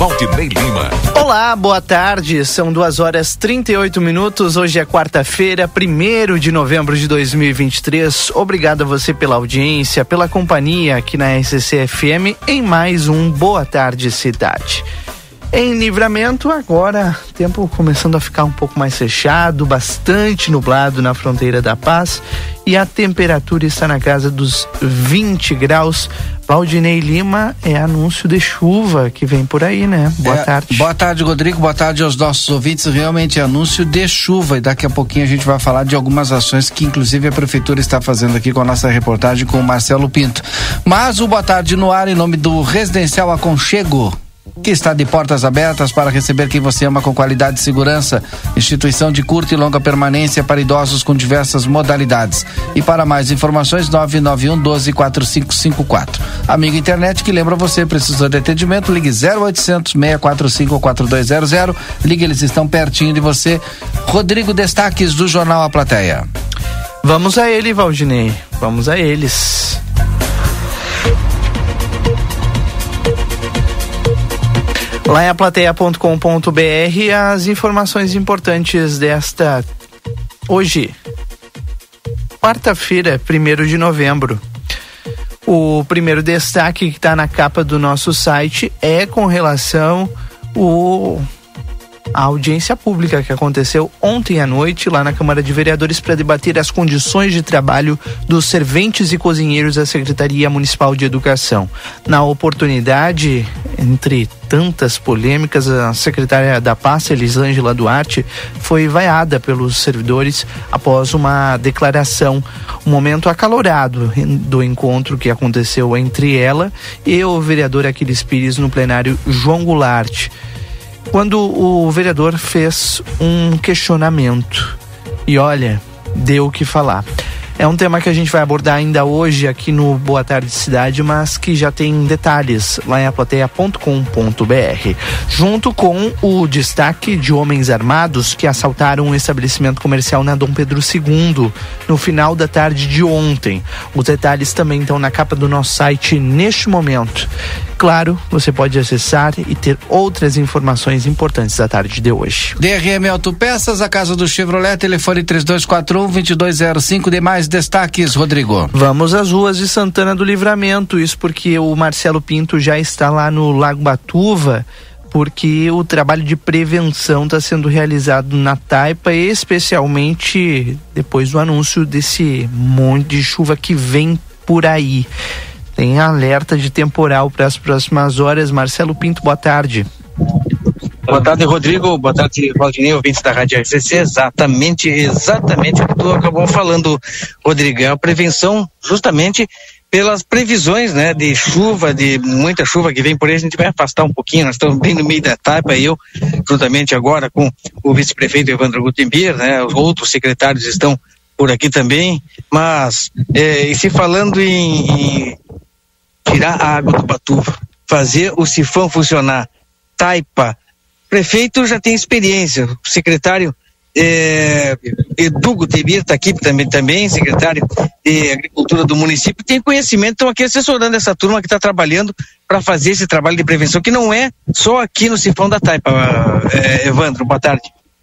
Valdinei Lima. Olá, boa tarde. São duas horas 38 minutos. Hoje é quarta-feira, primeiro de novembro de 2023. Obrigado a você pela audiência, pela companhia aqui na RCC FM em mais um Boa Tarde Cidade. Em livramento, agora, tempo começando a ficar um pouco mais fechado, bastante nublado na fronteira da paz e a temperatura está na casa dos 20 graus. Valdinei Lima é anúncio de chuva que vem por aí, né? Boa É, tarde. Boa tarde, Rodrigo. Boa tarde aos nossos ouvintes. Realmente é anúncio de chuva e daqui a pouquinho a gente vai falar de algumas ações que inclusive a prefeitura está fazendo aqui com a nossa reportagem com o Marcelo Pinto. Mas o boa tarde no ar em nome do Residencial Aconchego. Que está de portas abertas para receber quem você ama com qualidade e segurança. Instituição de curta e longa permanência para idosos com diversas modalidades. E para mais informações, 991 12 4554. Amigo internet que lembra você, precisou de atendimento, ligue 0800 645 4200. Ligue, eles estão pertinho de você. Rodrigo Destaques do Jornal A Plateia. Vamos a ele, Valdinei. Vamos a eles. Lá em aplateia.com.br as informações importantes desta hoje, quarta-feira, 1 de novembro. O primeiro destaque que está na capa do nosso site é com relação o a audiência pública que aconteceu ontem à noite lá na Câmara de Vereadores para debater as condições de trabalho dos serventes e cozinheiros da Secretaria Municipal de Educação. Na oportunidade, entre tantas polêmicas, a secretária da pasta, Elisângela Duarte, foi vaiada pelos servidores após uma declaração, um momento acalorado do encontro que aconteceu entre ela e o vereador Aquiles Pires no plenário João Goulart quando o vereador fez um questionamento. E olha, deu o que falar. É um tema que a gente vai abordar ainda hoje aqui no Boa Tarde Cidade, mas que já tem detalhes lá em aplateia.com.br. Junto com o destaque de homens armados que assaltaram um estabelecimento comercial na Dom Pedro II no final da tarde de ontem. Os detalhes também estão na capa do nosso site neste momento. Claro, você pode acessar e ter outras informações importantes da tarde de hoje. DRM Autopeças, a casa do Chevrolet, telefone 3241-2205. Demais destaques, Rodrigo. Vamos às ruas de Santana do Livramento, isso porque o Marcelo Pinto já está lá no Lago Batuva, porque o trabalho de prevenção está sendo realizado na Taipa, especialmente depois do anúncio desse monte de chuva que vem por aí. Tem alerta de temporal para as próximas horas. Marcelo Pinto, boa tarde. Boa tarde, Rodrigo. Boa tarde, Valdinei, ouvintes da Rádio RCC. Exatamente, exatamente o que tu acabou falando, Rodrigo. É a prevenção justamente pelas previsões, né, de chuva, de muita chuva que vem por aí, a gente vai afastar um pouquinho, nós estamos bem no meio da etapa, eu, juntamente agora com o vice-prefeito Evandro Gutenbier, né, os outros secretários estão por aqui também, mas, eh, e se falando em, em tirar a água do Batuva, fazer o sifão funcionar, taipa, prefeito já tem experiência, o secretário é, Edu Gutemir está aqui também, também, secretário de Agricultura do município, tem conhecimento, estão aqui assessorando essa turma que está trabalhando para fazer esse trabalho de prevenção, que não é só aqui no Cifrão da Taipa. É, Evandro, boa tarde.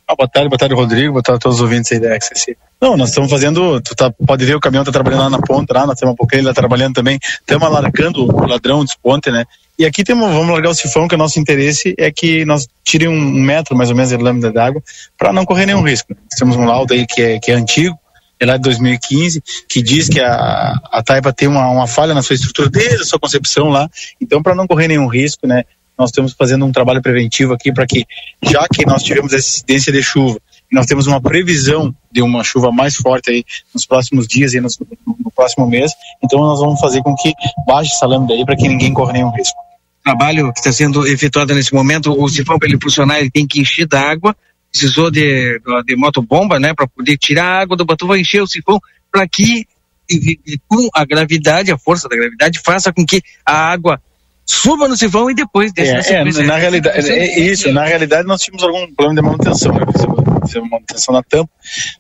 Ah, boa tarde, boa tarde, Rodrigo, boa tarde a todos os ouvintes aí da XCC. Não, nós estamos fazendo, tu tá, pode ver o caminhão tá trabalhando lá na ponta, lá, nós temos um pouquinho lá trabalhando também, estamos alargando o ladrão, desponte, né? E aqui temos, vamos largar o sifão, que o nosso interesse é que nós tirem um metro mais ou menos de lâmina d'água para não correr nenhum risco. Temos um laudo aí que é, que é antigo, é lá de 2015, que diz que a, a Taipa tem uma, uma falha na sua estrutura desde a sua concepção lá, então para não correr nenhum risco, né? Nós estamos fazendo um trabalho preventivo aqui para que, já que nós tivemos essa incidência de chuva, e nós temos uma previsão de uma chuva mais forte aí nos próximos dias e no, no próximo mês, então nós vamos fazer com que baixe essa lâmina aí para que ninguém corra nenhum risco. Trabalho que está sendo efetuado nesse momento, o sifão para ele funcionar, ele tem que encher da água, precisou de, de motobomba, né, para poder tirar a água do batuva, encher o sifão, para que com a gravidade, a força da gravidade, faça com que a água suba no sifão e depois desce é, na, é, na realidade é, é, isso na realidade nós tínhamos algum problema de manutenção né? fizemos uma manutenção na tampa.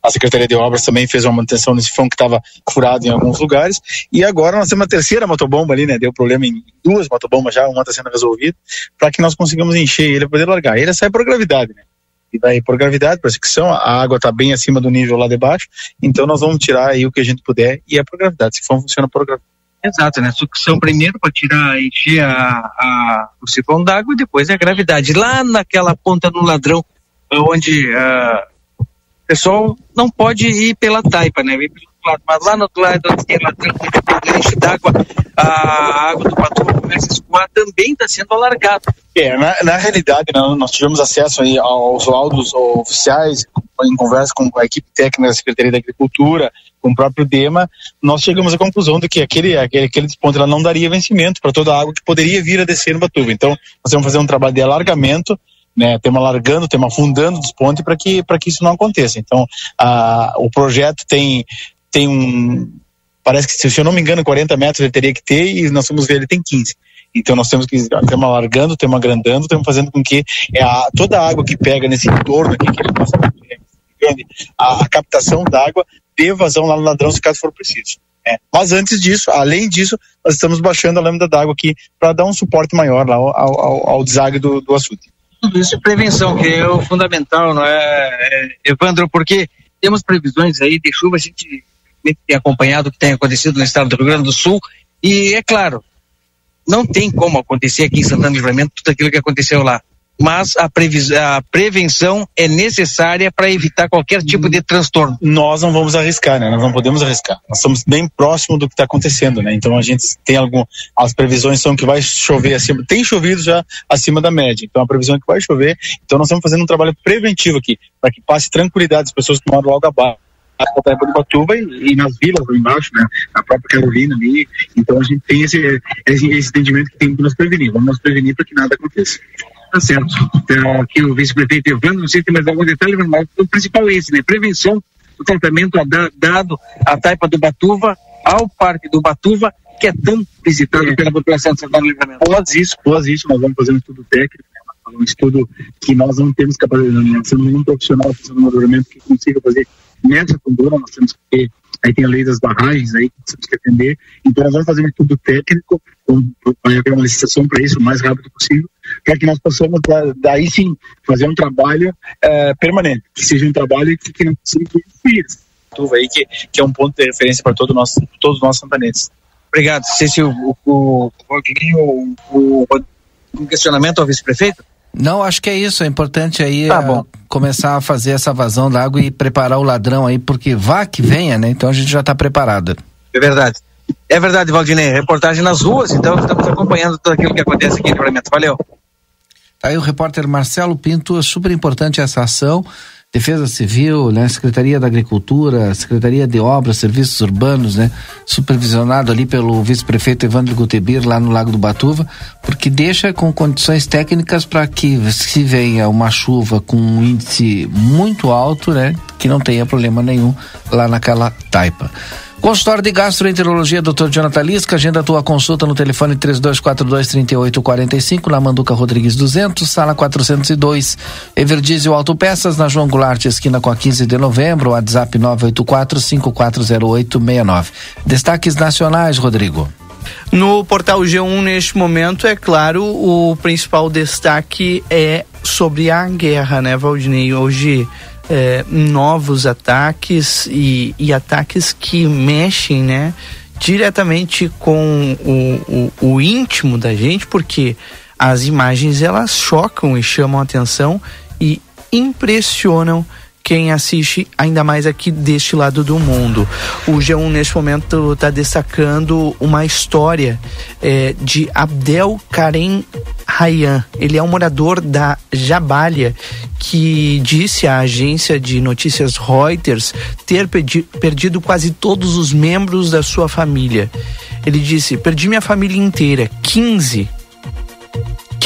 A secretaria de obras também fez uma manutenção nesse sifão que estava furado em alguns lugares. E agora nós temos uma terceira motobomba ali né? Deu problema em duas motobombas já uma está sendo resolvida para que nós consigamos encher ele poder largar. Ele sai por gravidade né? E daí por gravidade, por fricção, a água está bem acima do nível lá de baixo, então nós vamos tirar aí o que a gente puder e é por gravidade, se for funciona por gravidade. Exato, né? Sucção primeiro para tirar, encher a, a, o sifão d'água e depois é a gravidade. Lá naquela ponta no ladrão, onde uh, o pessoal não pode ir pela taipa, né? Ir pelo lado, mas lá no outro lado, tem ladrão, onde enche d'água, a água do Patuba começa a escoar, também está sendo alargado. É, na, na realidade, né, nós tivemos acesso aí aos laudos oficiais, em conversa com a equipe técnica da Secretaria da Agricultura, com o próprio DEMA, nós chegamos à conclusão de que aquele, aquele, aquele desponto não daria vencimento para toda a água que poderia vir a descer no Batuva. Então, nós vamos fazer um trabalho de alargamento, né, temos alargando, temos afundando o desponte para que, que isso não aconteça. Então, a, o projeto tem, tem um, parece que, se eu não me engano, 40 metros ele teria que ter e nós vamos ver, ele tem 15. Então nós temos que estamos alargando, estamos agrandando, estamos fazendo com que é a, toda a água que pega nesse entorno aqui, que ele passa grande, a, a captação d'água dê vazão lá no ladrão se caso for preciso. É. Mas antes disso, além disso, nós estamos baixando a lâmina d'água aqui para dar um suporte maior lá ao, ao, ao do, do açude. Tudo isso é prevenção, que é o fundamental, não é, é, Evandro? Porque temos previsões aí de chuva, a gente tem acompanhado o que tem acontecido no estado do Rio Grande do Sul, e é claro, não tem como acontecer aqui em Santana do Livramento tudo aquilo que aconteceu lá mas a, a prevenção é necessária para evitar qualquer tipo de transtorno. Nós não vamos arriscar, né? Nós não podemos arriscar. Nós estamos bem próximo do que está acontecendo, né? Então a gente tem algum, as previsões são que vai chover acima, tem chovido já acima da média. Então a previsão é que vai chover. Então nós estamos fazendo um trabalho preventivo aqui para que passe tranquilidade as pessoas que moram logo abaixo a Praia de Batuba e, e, nas vilas lá embaixo, né? A própria Carolina ali. Então a gente tem esse, esse, esse entendimento que tem que nos prevenir. Vamos nos prevenir para que nada aconteça. Tá certo. Então, aqui o vice-prefeito Evandro, não sei se tem mais algum detalhe, mas o principal é esse, né? Prevenção do tratamento dado à taipa do Batuva, ao Parque do Batuva, que é tão visitado pela população de Santana do Livramento. Após isso, após isso, nós vamos fazer um estudo técnico, né? um estudo que nós não temos capacidade, não temos nenhum profissional fazendo um livramento que consiga fazer nessa fundura, nós temos que aí tem a lei das barragens aí que temos que atender. Então nós vamos fazer um estudo técnico, vai haver uma licitação para isso o mais rápido possível, para que nós possamos daí sim fazer um trabalho é, permanente, que seja um trabalho que, que não precise de aí que, que é um ponto de referência para todo nosso, todos os nossos santanenses. Obrigado. Se, se o, o, o, o, questionamento ao vice-prefeito? Não, acho que é isso. É importante aí tá uh, começar a fazer essa vazão da água e preparar o ladrão aí, porque vá que venha, né? Então a gente já está preparado. É verdade. É verdade, Valdinei. Reportagem nas ruas, então estamos acompanhando tudo aquilo que acontece aqui em Livramento. Valeu. Tá aí o repórter Marcelo Pinto, super importante essa ação. Defesa Civil, né, Secretaria da Agricultura, Secretaria de Obras, Serviços Urbanos, né, supervisionado ali pelo vice-prefeito Evandro Gutebir lá no Lago do Batuva, porque deixa com condições técnicas para que se venha uma chuva com um índice muito alto, né, que não tenha problema nenhum lá naquela taipa. Consultório de Gastroenterologia, Dr. Jonathan Lisca, agenda tua consulta no telefone 3242-3845, na Manduca Rodrigues 200, sala 402. Everdizio Autopeças, na João Goulart, esquina com a 15 de novembro, WhatsApp 984-540869. Destaques nacionais, Rodrigo. No portal G1, neste momento, é claro, o principal destaque é sobre a guerra, né, Valdinei? Hoje é, novos ataques e, e, ataques que mexem, né, diretamente com o, o, o, íntimo da gente, porque as imagens elas chocam e chamam a atenção e impressionam quem assiste ainda mais aqui deste lado do mundo. O G1 neste momento está destacando uma história é, de Abdel Karem Rayan. Ele é um morador da Jabalia que disse à agência de notícias Reuters ter perdido quase todos os membros da sua família. Ele disse: Perdi minha família inteira, 15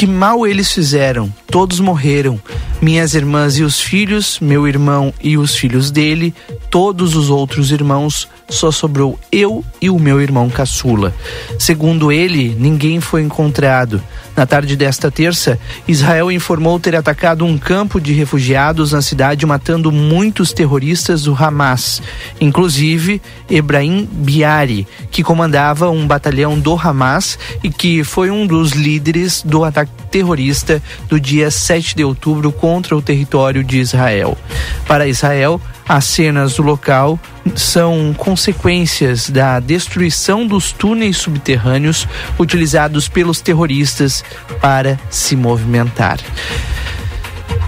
que mal eles fizeram, todos morreram. Minhas irmãs e os filhos, meu irmão e os filhos dele, todos os outros irmãos, só sobrou eu e o meu irmão caçula. Segundo ele, ninguém foi encontrado. Na tarde desta terça, Israel informou ter atacado um campo de refugiados na cidade, matando muitos terroristas do Hamas, inclusive Ebrahim Biari, que comandava um batalhão do Hamas e que foi um dos líderes do ataque terrorista do dia 7 de outubro contra o território de Israel. Para Israel, as cenas do local são consequências da destruição dos túneis subterrâneos utilizados pelos terroristas para se movimentar.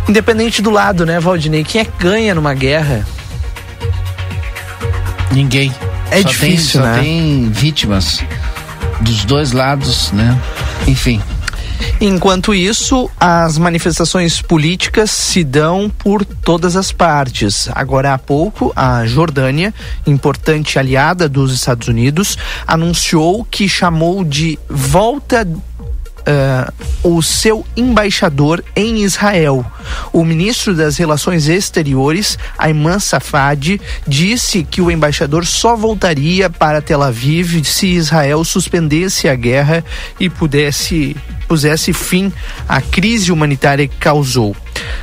Independente do lado, né, Valdinei? Quem é que ganha numa guerra? Ninguém. É só difícil, tem, né? Só tem vítimas dos dois lados, né? Enfim. Enquanto isso, as manifestações políticas se dão por todas as partes. Agora há pouco, a Jordânia, importante aliada dos Estados Unidos, anunciou que chamou de volta Uh, o seu embaixador em Israel. O ministro das Relações Exteriores, Ayman Safadi, disse que o embaixador só voltaria para Tel Aviv se Israel suspendesse a guerra e pudesse pusesse fim à crise humanitária que causou.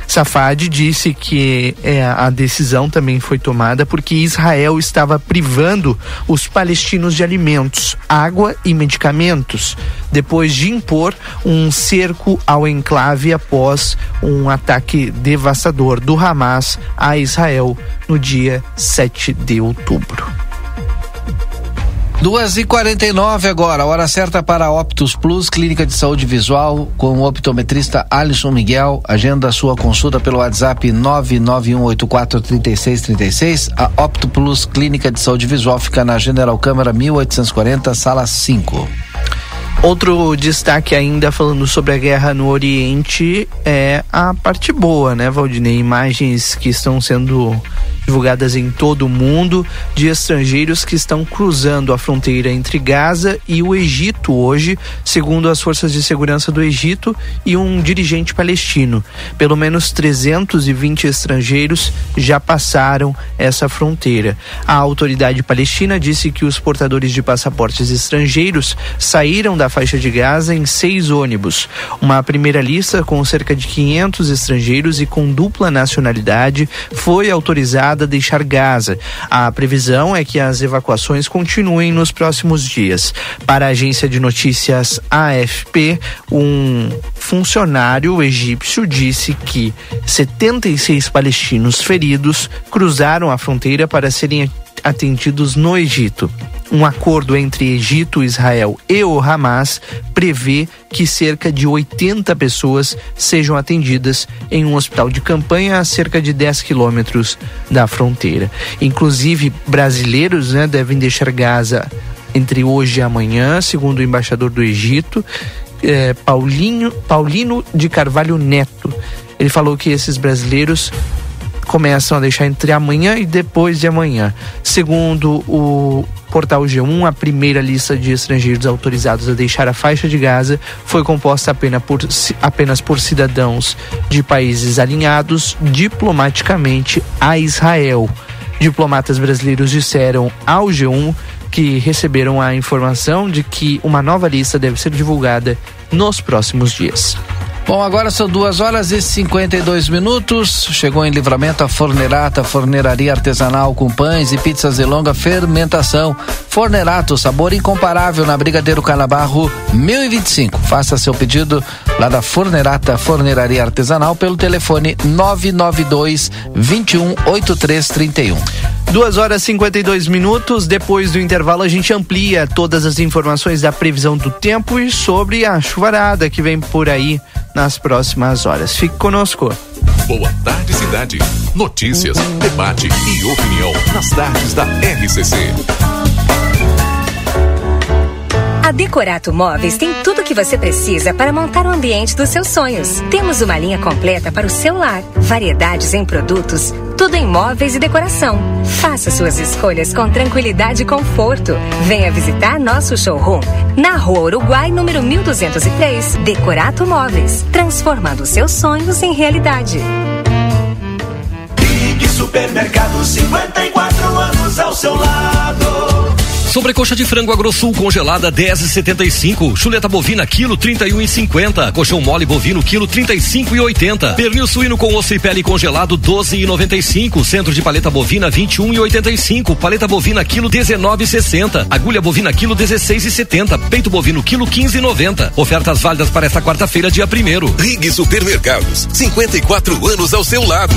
Safadi disse que é, a decisão também foi tomada porque Israel estava privando os palestinos de alimentos, água e medicamentos, depois de impor um cerco ao enclave após um ataque devastador do Hamas a Israel no dia 7 de outubro. Duas e quarenta e nove agora, hora certa para Optus Plus, Clínica de Saúde Visual, com o optometrista Alisson Miguel. Agenda sua consulta pelo WhatsApp 991843636. A Opto Plus Clínica de Saúde Visual fica na General Câmara 1840, sala 5. Outro destaque ainda falando sobre a guerra no Oriente é a parte boa, né, Valdinei? Imagens que estão sendo divulgadas em todo o mundo de estrangeiros que estão cruzando a fronteira entre Gaza e o Egito hoje, segundo as forças de segurança do Egito e um dirigente palestino. Pelo menos 320 estrangeiros já passaram essa fronteira. A autoridade palestina disse que os portadores de passaportes estrangeiros saíram da faixa de Gaza em seis ônibus. Uma primeira lista com cerca de 500 estrangeiros e com dupla nacionalidade foi autorizada a deixar Gaza. A previsão é que as evacuações continuem nos próximos dias. Para a agência de notícias AFP, um funcionário egípcio disse que 76 palestinos feridos cruzaram a fronteira para serem atendidos no Egito. Um acordo entre Egito, Israel e o Hamas prevê que cerca de 80 pessoas sejam atendidas em um hospital de campanha a cerca de 10 quilômetros da fronteira. Inclusive, brasileiros né, devem deixar Gaza entre hoje e amanhã, segundo o embaixador do Egito, eh, Paulinho, Paulino de Carvalho Neto. Ele falou que esses brasileiros começam a deixar entre amanhã e depois de amanhã. Segundo o portal G1, a primeira lista de estrangeiros autorizados a deixar a faixa de Gaza foi composta apenas por, apenas por cidadãos de países alinhados diplomaticamente a Israel. Diplomatas brasileiros disseram ao G1 que receberam a informação de que uma nova lista deve ser divulgada nos próximos dias. Bom, agora são duas horas e 52 minutos. Chegou em livramento a Fornerata, forneraria artesanal com pães e pizzas de longa fermentação. Fornerato, sabor incomparável na Brigadeiro Canabarro 1025. Faça seu pedido lá da Fornerata, forneraria artesanal, pelo telefone 992 21 8331. Duas horas e 52 minutos. Depois do intervalo, a gente amplia todas as informações da previsão do tempo e sobre a chuvarada que vem por aí nas próximas horas. Fique conosco. Boa tarde, cidade. Notícias, debate e opinião nas tardes da RCC. A Decorato Móveis tem tudo o que você precisa para montar o ambiente dos seus sonhos. Temos uma linha completa para o seu lar, variedades em produtos, tudo em móveis e decoração. Faça suas escolhas com tranquilidade e conforto. Venha visitar nosso showroom na Rua Uruguai, número 1203. Decorato Móveis, transformando seus sonhos em realidade. Ligue Supermercado 54 anos ao seu lado. Sobrecoxa de frango AgroSul congelada 10,75. Chuleta bovina quilo 31,50. Colchão mole bovino quilo 35,80. Pernil suíno com osso e pele congelado 12,95. Centro de paleta bovina 21,85. Paleta bovina quilo 19,60. Agulha bovina quilo 16,70. Peito bovino quilo 15,90. Ofertas válidas para esta quarta-feira, dia primeiro. Rig Supermercados, 54 anos ao seu lado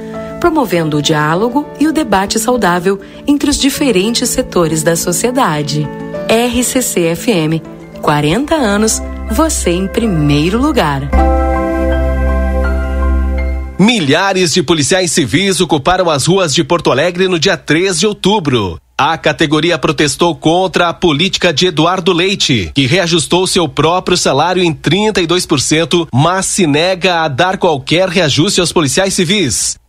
promovendo o diálogo e o debate saudável entre os diferentes setores da sociedade. RCC FM, 40 anos, você em primeiro lugar. Milhares de policiais civis ocuparam as ruas de Porto Alegre no dia 3 de outubro. A categoria protestou contra a política de Eduardo Leite, que reajustou seu próprio salário em 32%, mas se nega a dar qualquer reajuste aos policiais civis.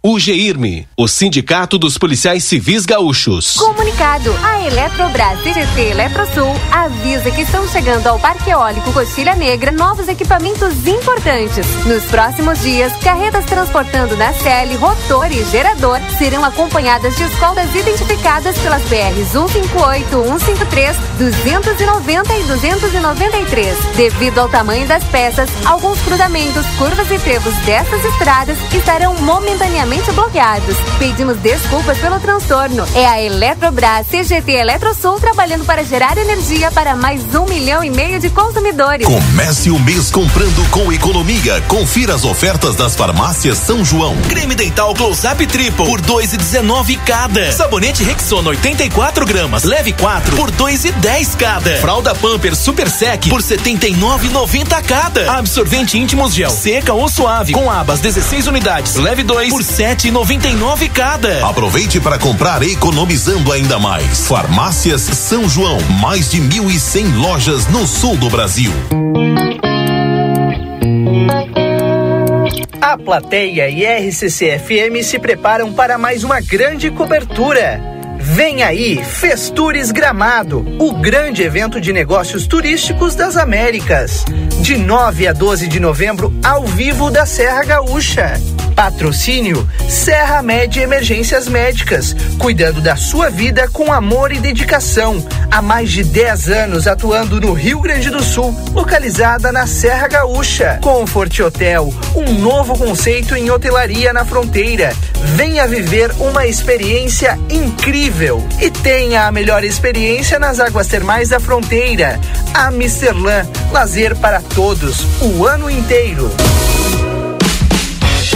UGIRME, o Sindicato dos Policiais Civis Gaúchos. Comunicado: a Eletrobras CGT Eletrosul avisa que estão chegando ao Parque Eólico Coxilha Negra novos equipamentos importantes. Nos próximos dias, carretas transportando na CL, rotor e gerador serão acompanhadas de escoltas identificadas pelas BRs 158, 153, 290 e 293. Devido ao tamanho das peças, alguns cruzamentos, curvas e trevos dessas estradas estarão momentaneamente bloqueados. Pedimos desculpas pelo transtorno. É a Eletrobras CGT Eletrosul trabalhando para gerar energia para mais um milhão e meio de consumidores. Comece o mês comprando com economia. Confira as ofertas das farmácias São João. Creme dental Close Up Triple por dois e dezenove cada. Sabonete Rexona 84 gramas, leve 4 por dois e dez cada. Fralda Pamper Super Sec por setenta e nove noventa cada. Absorvente íntimos gel seca ou suave com abas 16 unidades, leve 2 por sete noventa e nove cada. Aproveite para comprar economizando ainda mais. Farmácias São João, mais de mil e cem lojas no sul do Brasil. A plateia e RCC FM se preparam para mais uma grande cobertura. Vem aí, Festures Gramado, o grande evento de negócios turísticos das Américas. De 9 a 12 de novembro, ao vivo da Serra Gaúcha. Patrocínio Serra Média Emergências Médicas, cuidando da sua vida com amor e dedicação. Há mais de 10 anos atuando no Rio Grande do Sul, localizada na Serra Gaúcha. Comfort Hotel, um novo conceito em hotelaria na fronteira. Venha viver uma experiência incrível e tenha a melhor experiência nas águas termais da fronteira. Amsterlan, lazer para todos, o ano inteiro.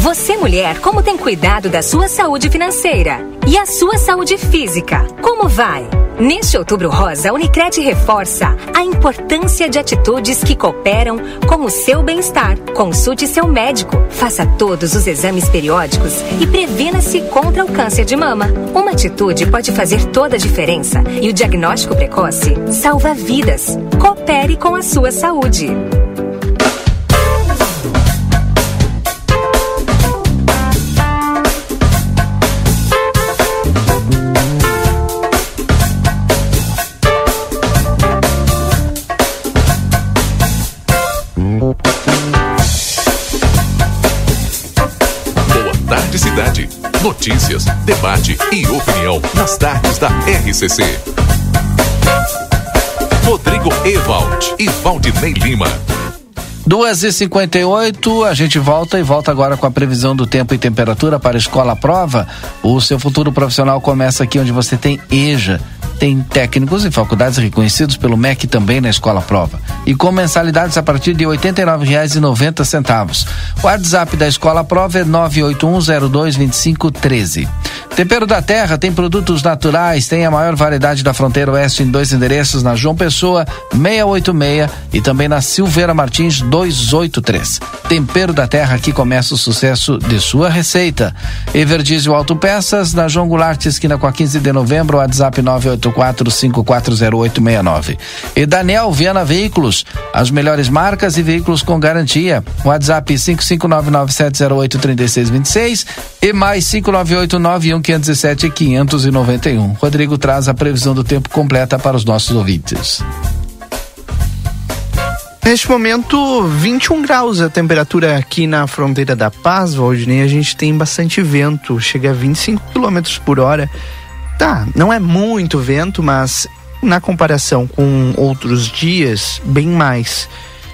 Você, mulher, como tem cuidado da sua saúde financeira? E a sua saúde física? Como vai? Neste Outubro Rosa, a Unicred reforça a importância de atitudes que cooperam com o seu bem-estar. Consulte seu médico, faça todos os exames periódicos e previna-se contra o câncer de mama. Uma atitude pode fazer toda a diferença e o diagnóstico precoce salva vidas. Coopere com a sua saúde. Notícias, debate e opinião nas tardes da RCC. Rodrigo Ewald e Valdinei Lima. Duas e cinquenta e oito, a gente volta e volta agora com a previsão do tempo e temperatura para a Escola Prova. O seu futuro profissional começa aqui onde você tem EJA. Tem técnicos e faculdades reconhecidos pelo MEC também na Escola Prova. E com mensalidades a partir de R$ 89,90. O WhatsApp da Escola Prova é 981022513. Tempero da Terra tem produtos naturais, tem a maior variedade da fronteira oeste em dois endereços, na João Pessoa 686 e também na Silveira Martins 283. Tempero da Terra, aqui começa o sucesso de sua receita. Everdizio Autopeças, na João Goulart, esquina com a 15 de novembro, WhatsApp 984540869. E Daniel Viana Veículos, as melhores marcas e veículos com garantia. WhatsApp 55997083626 e mais 59891 517 591. Rodrigo traz a previsão do tempo completa para os nossos ouvintes. Neste momento, 21 graus a temperatura aqui na fronteira da Paz, Valdinei. A gente tem bastante vento, chega a 25 km por hora. Tá, não é muito vento, mas na comparação com outros dias, bem mais.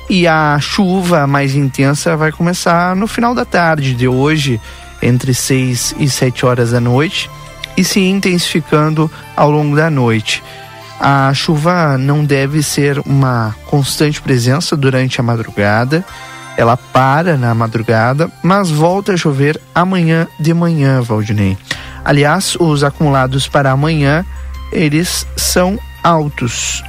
E a chuva mais intensa vai começar no final da tarde de hoje, entre 6 e 7 horas da noite, e se intensificando ao longo da noite. A chuva não deve ser uma constante presença durante a madrugada. Ela para na madrugada, mas volta a chover amanhã de manhã, Valdinei. Aliás, os acumulados para amanhã, eles são altos.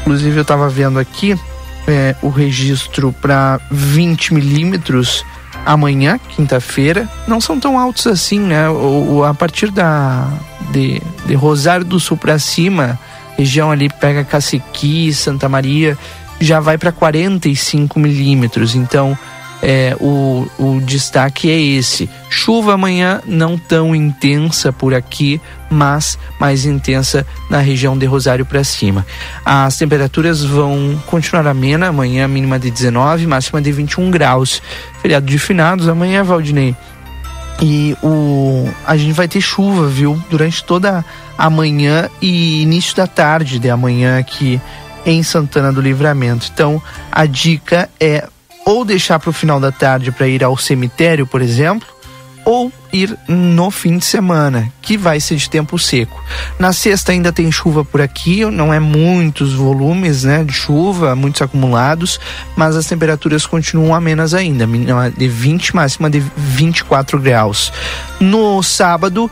Inclusive, eu estava vendo aqui é, o registro para 20 milímetros amanhã, quinta-feira, não são tão altos assim, né? O, a partir da de, de Rosário do Sul para cima, região ali pega Caciqui, Santa Maria, já vai para 45 milímetros. Então, é, o, o destaque é esse. Chuva amanhã não tão intensa por aqui, mas mais intensa na região de Rosário para cima. As temperaturas vão continuar amena, amanhã mínima de 19, máxima de 21 graus. Feriado de finados amanhã, Valdinei. E o a gente vai ter chuva, viu? Durante toda a manhã e início da tarde de amanhã aqui em Santana do Livramento. Então, a dica é ou deixar para o final da tarde para ir ao cemitério, por exemplo, ou ir no fim de semana, que vai ser de tempo seco. Na sexta ainda tem chuva por aqui, não é muitos volumes, né, de chuva, muitos acumulados, mas as temperaturas continuam amenas ainda, mínima de 20, máxima de 24 graus. No sábado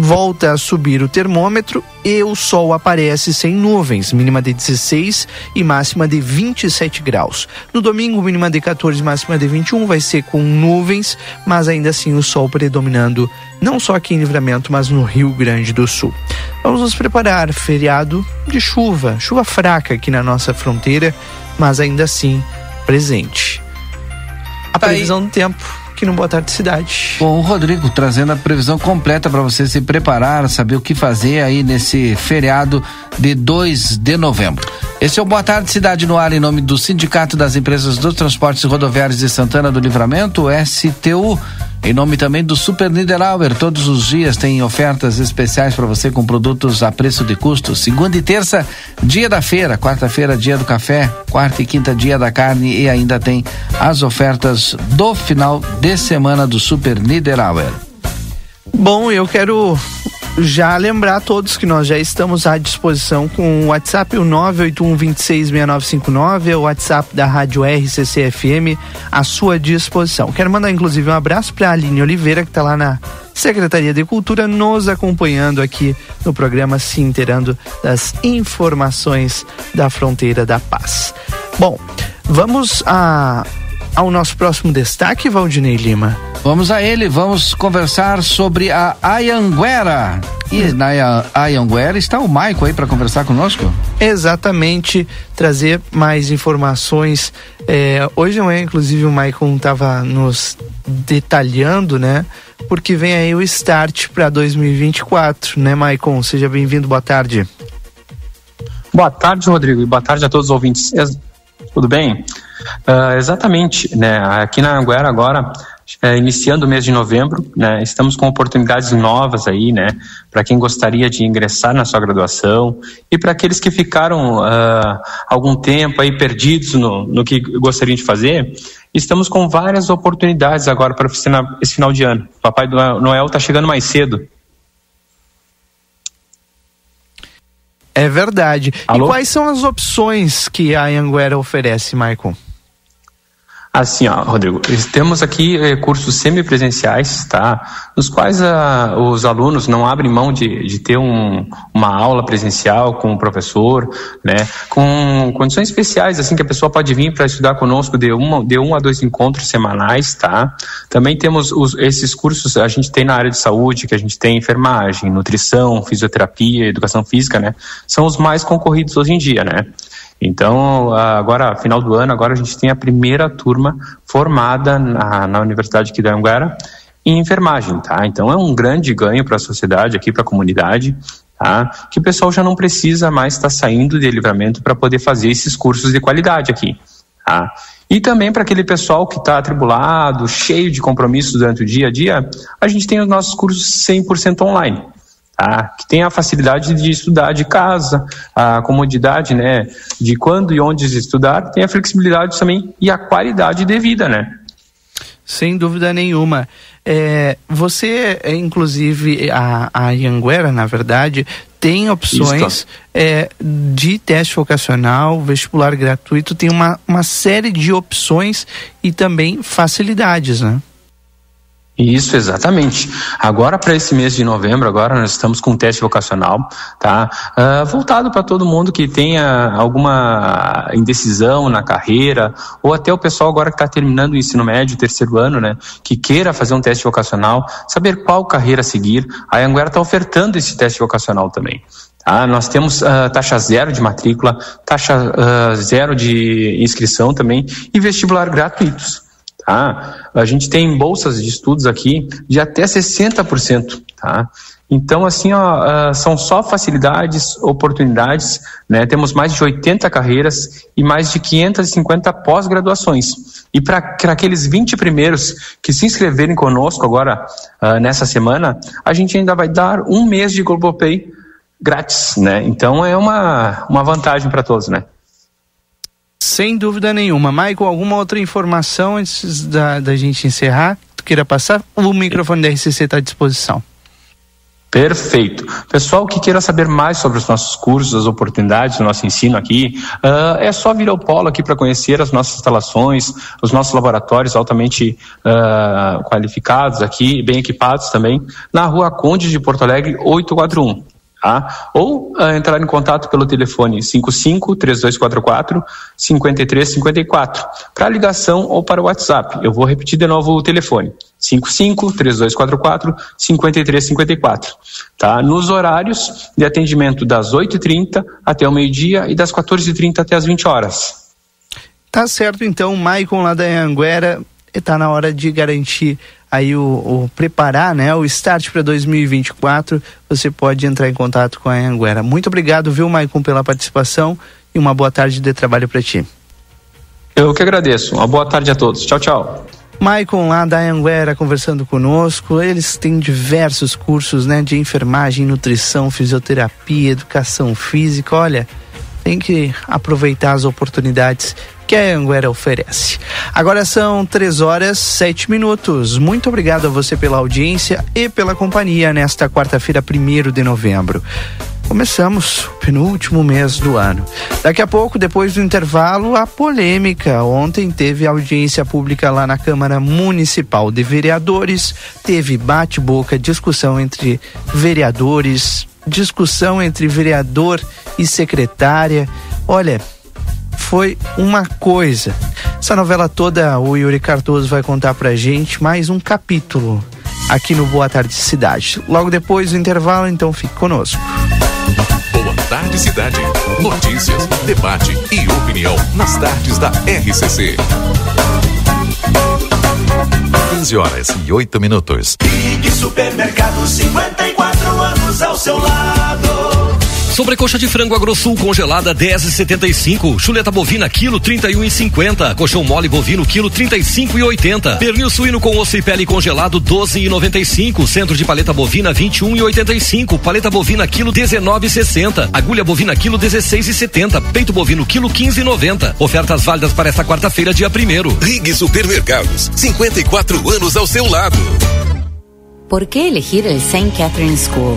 volta a subir o termômetro e o sol aparece sem nuvens, mínima de 16 e máxima de 27 graus. No domingo, mínima de 14, máxima de 21, vai ser com nuvens, mas ainda assim o sol predominando não só aqui em Livramento, mas no Rio Grande do Sul. Vamos nos preparar, feriado de chuva, chuva fraca aqui na nossa fronteira, mas ainda assim presente. A Tá previsão do tempo aqui no Boa Tarde Cidade. Bom, Rodrigo trazendo a previsão completa para você se preparar, saber o que fazer aí nesse feriado de 2 de novembro. Esse é o Boa Tarde Cidade no ar em nome do Sindicato das Empresas dos Transportes Rodoviários de Santana do Livramento, STU. Em nome também do Super Niederauer, todos os dias tem ofertas especiais para você com produtos a preço de custo. Segunda e terça, dia da feira. Quarta-feira, dia do café. Quarta e quinta, dia da carne. E ainda tem as ofertas do final de semana do Super Niederauer. Bom, eu quero já lembrar a todos que nós já estamos à disposição com o WhatsApp, o 981266959, é o WhatsApp da Rádio RCCFM, à sua disposição. Quero mandar inclusive um abraço para a Aline Oliveira, que está lá na Secretaria de Cultura, nos acompanhando aqui no programa, se inteirando das informações da fronteira da paz. Bom, vamos a, ao nosso próximo destaque, Valdinei Lima. Vamos a ele, vamos conversar sobre a Ayanguera. E na Ayanguera está o Maico aí para conversar conosco? Exatamente, trazer mais informações. É, hoje não é, inclusive, o Maicon estava nos detalhando, né? Porque vem aí o start para 2024, né, Maicon? Seja bem-vindo, boa tarde. Boa tarde, Rodrigo, e boa tarde a todos os ouvintes. Tudo bem? Uh, exatamente, né? Aqui na Anguera agora é, iniciando o mês de novembro, né, estamos com oportunidades novas aí, né, para quem gostaria de ingressar na sua graduação e para aqueles que ficaram uh, algum tempo aí perdidos no, no que gostariam de fazer, estamos com várias oportunidades agora para esse final de ano. Papai Noel está chegando mais cedo. É verdade. Alô? E quais são as opções que a Anguera oferece, Michael? Assim, ó, Rodrigo, temos aqui eh, cursos semipresenciais, tá? Nos quais os alunos não abrem mão de, de ter um, uma aula presencial com o professor, né? Com condições especiais, assim, que a pessoa pode vir para estudar conosco de, uma, de um a dois encontros semanais, tá? Também temos os, esses cursos, a gente tem na área de saúde, que a gente tem enfermagem, nutrição, fisioterapia, educação física, né? São os mais concorridos hoje em dia, né? Então, agora, final do ano, agora a gente tem a primeira turma formada na, na Universidade aqui da Anguera em enfermagem, tá? Então é um grande ganho para a sociedade aqui, para a comunidade, tá? Que o pessoal já não precisa mais estar tá saindo de livramento para poder fazer esses cursos de qualidade aqui, tá? E também para aquele pessoal que está atribulado, cheio de compromissos durante o dia a dia, a gente tem os nossos cursos 100% online tá? que tem a facilidade de estudar de casa, a comodidade né, de quando e onde estudar, tem a flexibilidade também e a qualidade de vida, né? Sem dúvida nenhuma. É, você, é, inclusive, a, a Ianguera, na verdade, tem opções é, de teste vocacional, vestibular gratuito, tem uma, uma série de opções e também facilidades, né? Isso, exatamente. Agora, para esse mês de novembro, agora nós estamos com um teste vocacional, tá? Uh, voltado para todo mundo que tenha alguma indecisão na carreira, ou até o pessoal agora que está terminando o ensino médio, terceiro ano, né? Que queira fazer um teste vocacional, saber qual carreira seguir. A Anguera está ofertando esse teste vocacional também. Tá? Nós temos uh, taxa zero de matrícula, taxa uh, zero de inscrição também e vestibular gratuitos. Tá? A gente tem bolsas de estudos aqui de até 60%. Tá? Então, assim, ó, uh, são só facilidades, oportunidades, né? Temos mais de 80 carreiras e mais de 550 pós-graduações. E para aqueles 20 primeiros que se inscreverem conosco agora, uh, nessa semana, a gente ainda vai dar um mês de Globopay grátis, né? Então é uma, uma vantagem para todos, né? Sem dúvida nenhuma. Michael, alguma outra informação antes da, da gente encerrar? Tu queira passar? O microfone da RCC está à disposição. Perfeito. Pessoal que queira saber mais sobre os nossos cursos, as oportunidades do nosso ensino aqui, uh, é só vir ao polo aqui para conhecer as nossas instalações, os nossos laboratórios altamente uh, qualificados aqui, bem equipados também, na rua Conde de Porto Alegre 841. Tá? Ou uh, entrar em contato pelo telefone 55 3244 5354 para ligação ou para o WhatsApp. Eu vou repetir de novo o telefone. 55 3244 5354. Tá? Nos horários de atendimento das 8h30 até o meio-dia e das 14h30 até as 20 horas. Tá certo, então, Maicon lá da Anguera, está na hora de garantir aí o, o, preparar, né, o start para 2024, você pode entrar em contato com a Anguera. Muito obrigado, viu, Maicon, pela participação e uma boa tarde de trabalho para ti. Eu que agradeço. Uma boa tarde a todos. Tchau, tchau. Maicon lá da Anguera conversando conosco. Eles têm diversos cursos, né, de enfermagem, nutrição, fisioterapia, educação física. Olha, tem que aproveitar as oportunidades que a Anguera oferece. Agora são três horas sete minutos. Muito obrigado a você pela audiência e pela companhia nesta quarta-feira, primeiro de novembro. Começamos o penúltimo mês do ano. Daqui a pouco, depois do intervalo, a polêmica. Ontem teve audiência pública lá na Câmara Municipal de Vereadores, teve bate-boca, discussão entre vereadores, discussão entre vereador e secretária. Olha, foi uma coisa. Essa novela toda o Yuri Cardoso vai contar pra gente mais um capítulo aqui no Boa Tarde Cidade. Logo depois do intervalo, então fique conosco. Boa Tarde Cidade. Notícias, debate e opinião nas tardes da RCC. 15 horas e 8 minutos. Ligue Supermercado 54 anos ao seu lado. Sobrecoxa de frango agrosul congelada 10,75. Chuleta bovina quilo 31,50. Colchão mole bovino quilo 35,80. Pernil suíno com osso e pele congelado 12,95. Centro de paleta bovina 21,85. Paleta bovina quilo 19,60. Agulha bovina quilo 16,70. Peito bovino quilo 15,90. Ofertas válidas para esta quarta-feira, dia primeiro. Rig Supermercados, 54 anos ao seu lado. ¿Por qué elegir el St. Catherine School?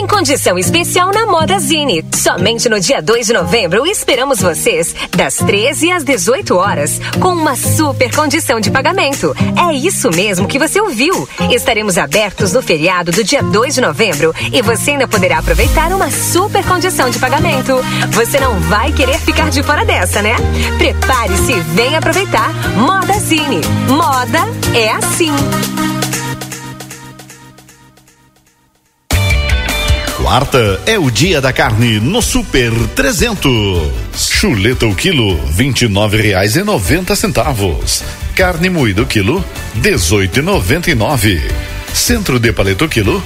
Tem condição especial na Moda Zine. Somente no dia 2 de novembro esperamos vocês das 13 às 18 horas com uma super condição de pagamento. É isso mesmo que você ouviu. Estaremos abertos no feriado do dia 2 de novembro e você ainda poderá aproveitar uma super condição de pagamento. Você não vai querer ficar de fora dessa, né? Prepare-se e venha aproveitar. Moda Zine. Moda é assim. Quarta é o dia da carne no Super 300. Chuleta o quilo, vinte e nove reais e noventa centavos. Carne moída o quilo, dezoito e noventa e nove. Centro de paleta o quilo,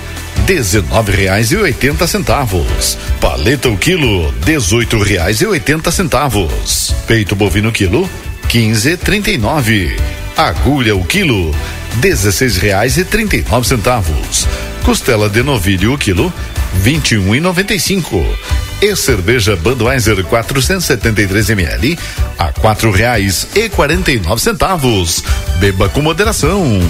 dezenove reais e oitenta centavos. Paleta o quilo, dezoito reais e oitenta centavos. Peito bovino quilo, quinze e trinta e nove. Agulha o quilo, dezesseis reais e trinta e nove centavos. Costela de novilho o quilo, vinte e um e noventa e cinco. E cerveja Budweiser 473 ml a quatro reais e quarenta e nove centavos. Beba com moderação.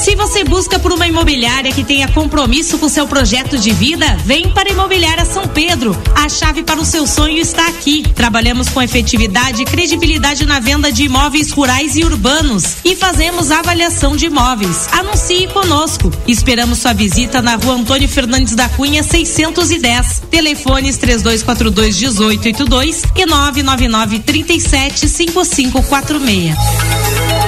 Se você busca por uma imobiliária que tenha compromisso com seu projeto de vida, vem para a Imobiliária São Pedro. A chave para o seu sonho está aqui. Trabalhamos com efetividade e credibilidade na venda de imóveis rurais e urbanos e fazemos avaliação de imóveis. Anuncie conosco. Esperamos sua visita na Rua Antônio Fernandes da Cunha 610. Telefones 3242 1882 e 999 37 5546.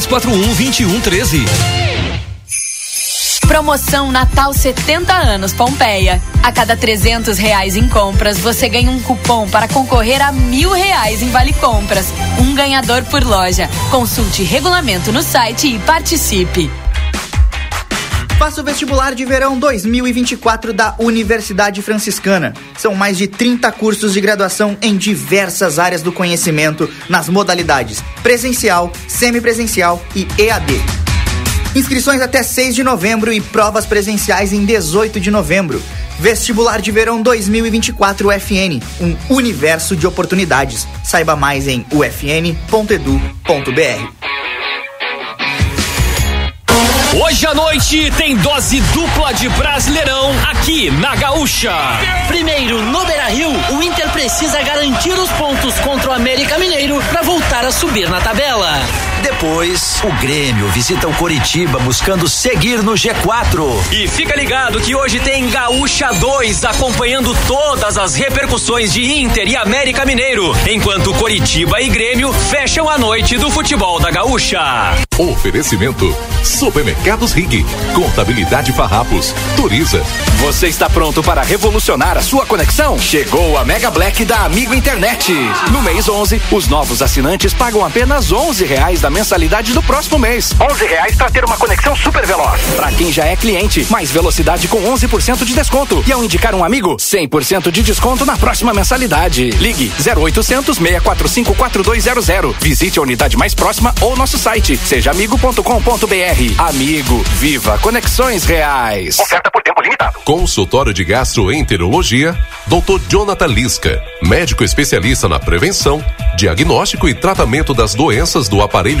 3241 2113. Promoção Natal 70 anos Pompeia. A cada 300 reais em compras, você ganha um cupom para concorrer a mil reais em Vale Compras. Um ganhador por loja. Consulte regulamento no site e participe. Faça o vestibular de verão 2024 da Universidade Franciscana. São mais de 30 cursos de graduação em diversas áreas do conhecimento, nas modalidades presencial, semipresencial e EAD. Inscrições até 6 de novembro e provas presenciais em 18 de novembro. Vestibular de Verão 2024 UFN, um universo de oportunidades. Saiba mais em ufn.edu.br. Hoje à noite tem dose dupla de Brasileirão aqui na Gaúcha. Primeiro, no Beira Rio, o Inter precisa garantir os pontos contra o América Mineiro para voltar a subir na tabela. Depois, o Grêmio visita o Coritiba buscando seguir no G4. E fica ligado que hoje tem Gaúcha 2 acompanhando todas as repercussões de Inter e América Mineiro, enquanto Coritiba e Grêmio fecham a noite do futebol da Gaúcha. Oferecimento Supermercados Rig, Contabilidade Farrapos, Turiza. Você está pronto para revolucionar a sua conexão? Chegou a Mega Black da Amigo Internet. No mês 11, os novos assinantes pagam apenas 11 reais da mensalidade do próximo mês. 11 reais para ter uma conexão super veloz. Para quem já é cliente, mais velocidade com 11% de desconto. E ao indicar um amigo, 100% de desconto na próxima mensalidade. Ligue 0800 645 4200. Visite a unidade mais próxima ou nosso site sejaamigo.com.br. Amigo, viva conexões reais. Oferta por tempo limitado. Consultório de Gastroenterologia, Dr. Jonathan Lisca, médico especialista na prevenção, diagnóstico e tratamento das doenças do aparelho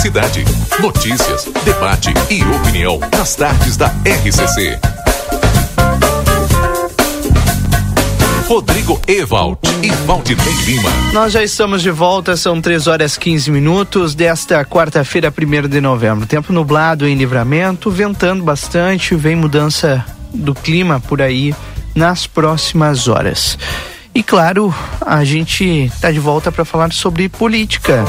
Cidade. Notícias, debate e opinião nas tardes da RCC. Rodrigo Ewald e Valdinei Lima. Nós já estamos de volta, são 3 horas 15 minutos desta quarta-feira, 1 de novembro. Tempo nublado em livramento, ventando bastante, vem mudança do clima por aí nas próximas horas. E claro, a gente está de volta para falar sobre política.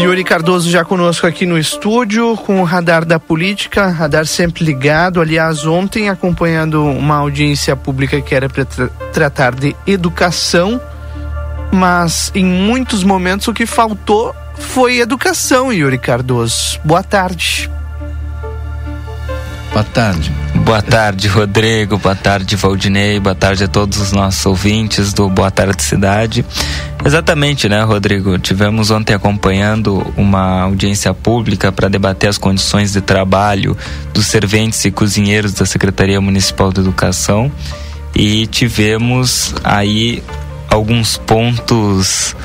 Yuri Cardoso já conosco aqui no estúdio com o radar da política, radar sempre ligado. Aliás, ontem acompanhando uma audiência pública que era para tra tratar de educação, mas em muitos momentos o que faltou foi educação, Yuri Cardoso. Boa tarde. Boa tarde. Boa tarde, Rodrigo. Boa tarde, Valdinei. Boa tarde a todos os nossos ouvintes do Boa Tarde Cidade. Exatamente, né, Rodrigo? Tivemos ontem acompanhando uma audiência pública para debater as condições de trabalho dos serventes e cozinheiros da Secretaria Municipal de Educação e tivemos aí alguns pontos,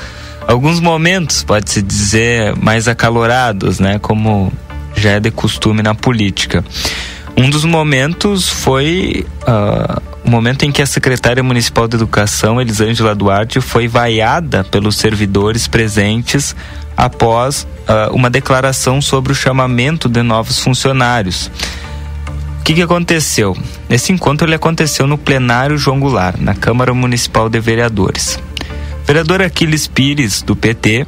alguns momentos, pode-se dizer, mais acalorados, né, como já é de costume na política. Um dos momentos foi uh, o momento em que a secretária municipal de educação, Elisângela Duarte, foi vaiada pelos servidores presentes após uh, uma declaração sobre o chamamento de novos funcionários. O que, que aconteceu? Esse encontro ele aconteceu no plenário João Goulart, na Câmara Municipal de Vereadores. O vereador Aquiles Pires, do PT,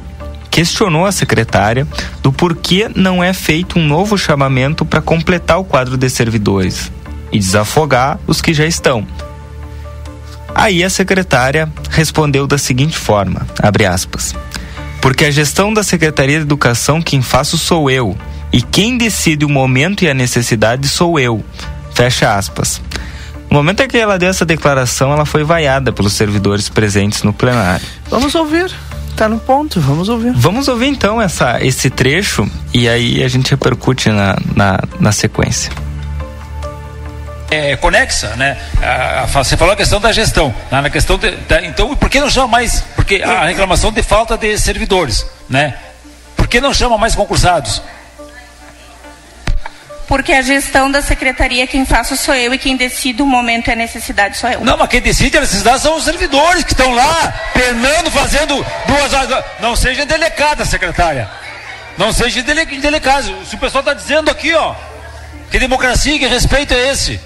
questionou a secretária do porquê não é feito um novo chamamento para completar o quadro de servidores e desafogar os que já estão. Aí a secretária respondeu da seguinte forma, abre aspas, porque a gestão da Secretaria de Educação quem faço sou eu, e quem decide o momento e a necessidade sou eu, fecha aspas. No momento em que ela deu essa declaração, ela foi vaiada pelos servidores presentes no plenário. Vamos ouvir tá no ponto, vamos ouvir. Vamos ouvir então essa, esse trecho e aí a gente repercute na, na, na sequência. é, conexa, né? A, a, você falou a questão da gestão, né? na questão de, da, então por que não chama mais? Porque a reclamação de falta de servidores, né? Por que não chama mais concursados? Porque a gestão da secretaria, quem faço sou eu e quem decide o momento e a necessidade sou eu. Não, mas quem decide a necessidade são os servidores que estão lá, penando, fazendo duas horas. Não seja delicada, secretária. Não seja delicada. Se o pessoal está dizendo aqui, ó, que democracia que respeito é esse?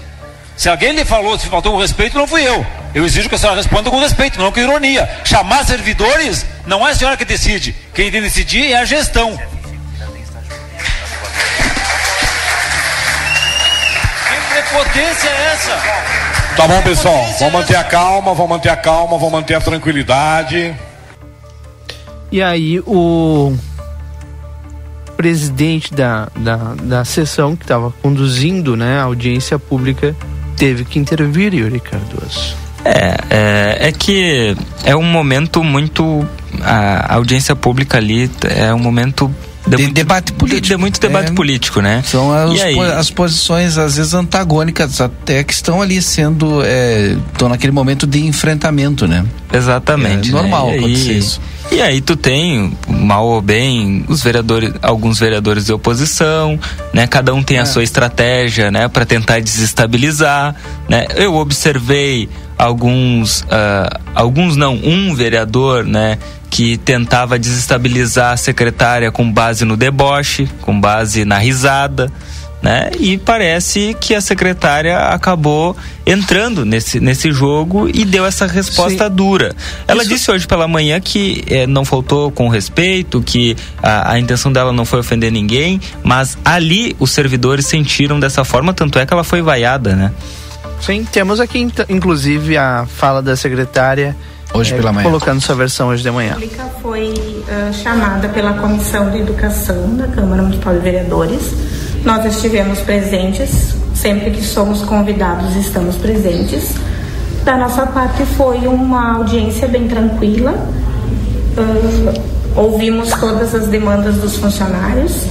Se alguém lhe falou, se faltou com respeito, não fui eu. Eu exijo que a senhora responda com respeito, não com ironia. Chamar servidores não é a senhora que decide. Quem tem que decidir é a gestão. Que prepotência é essa? Tá bom, pessoal. Vamos manter a calma, vamos manter a calma, vamos manter a tranquilidade. E aí o presidente da, da, da sessão que estava conduzindo né, a audiência pública teve que intervir, Yuri Cardoso. É, é, é que é um momento muito. A audiência pública ali é um momento de, de debate político. De, de muito debate é, político, né? São as, as, posições, às vezes, antagônicas, até que estão ali sendo. estão é, naquele momento de enfrentamento, né? Exatamente. É normal né? acontecer isso. E aí tu tem, mal ou bem, os vereadores, alguns vereadores de oposição, né? Cada um tem a é. sua estratégia, né? Para tentar desestabilizar, né? Eu observei alguns, uh, alguns não, um vereador, né? Que tentava desestabilizar a secretária com base no deboche, com base na risada, né? E parece que a secretária acabou entrando nesse, nesse jogo e deu essa resposta Sim. dura. Ela Isso... disse hoje pela manhã que eh, não faltou com respeito, que a, a, intenção dela não foi ofender ninguém, mas ali os servidores sentiram dessa forma, tanto é que ela foi vaiada, né? Sim, temos aqui inclusive a fala da secretária hoje é, pela manhã. Colocando sua versão hoje de manhã. A pública foi uh, chamada pela Comissão de Educação da Câmara Municipal de Vereadores nós estivemos presentes, sempre que somos convidados, estamos presentes. Da nossa parte, foi uma audiência bem tranquila. Uh, ouvimos todas as demandas dos funcionários.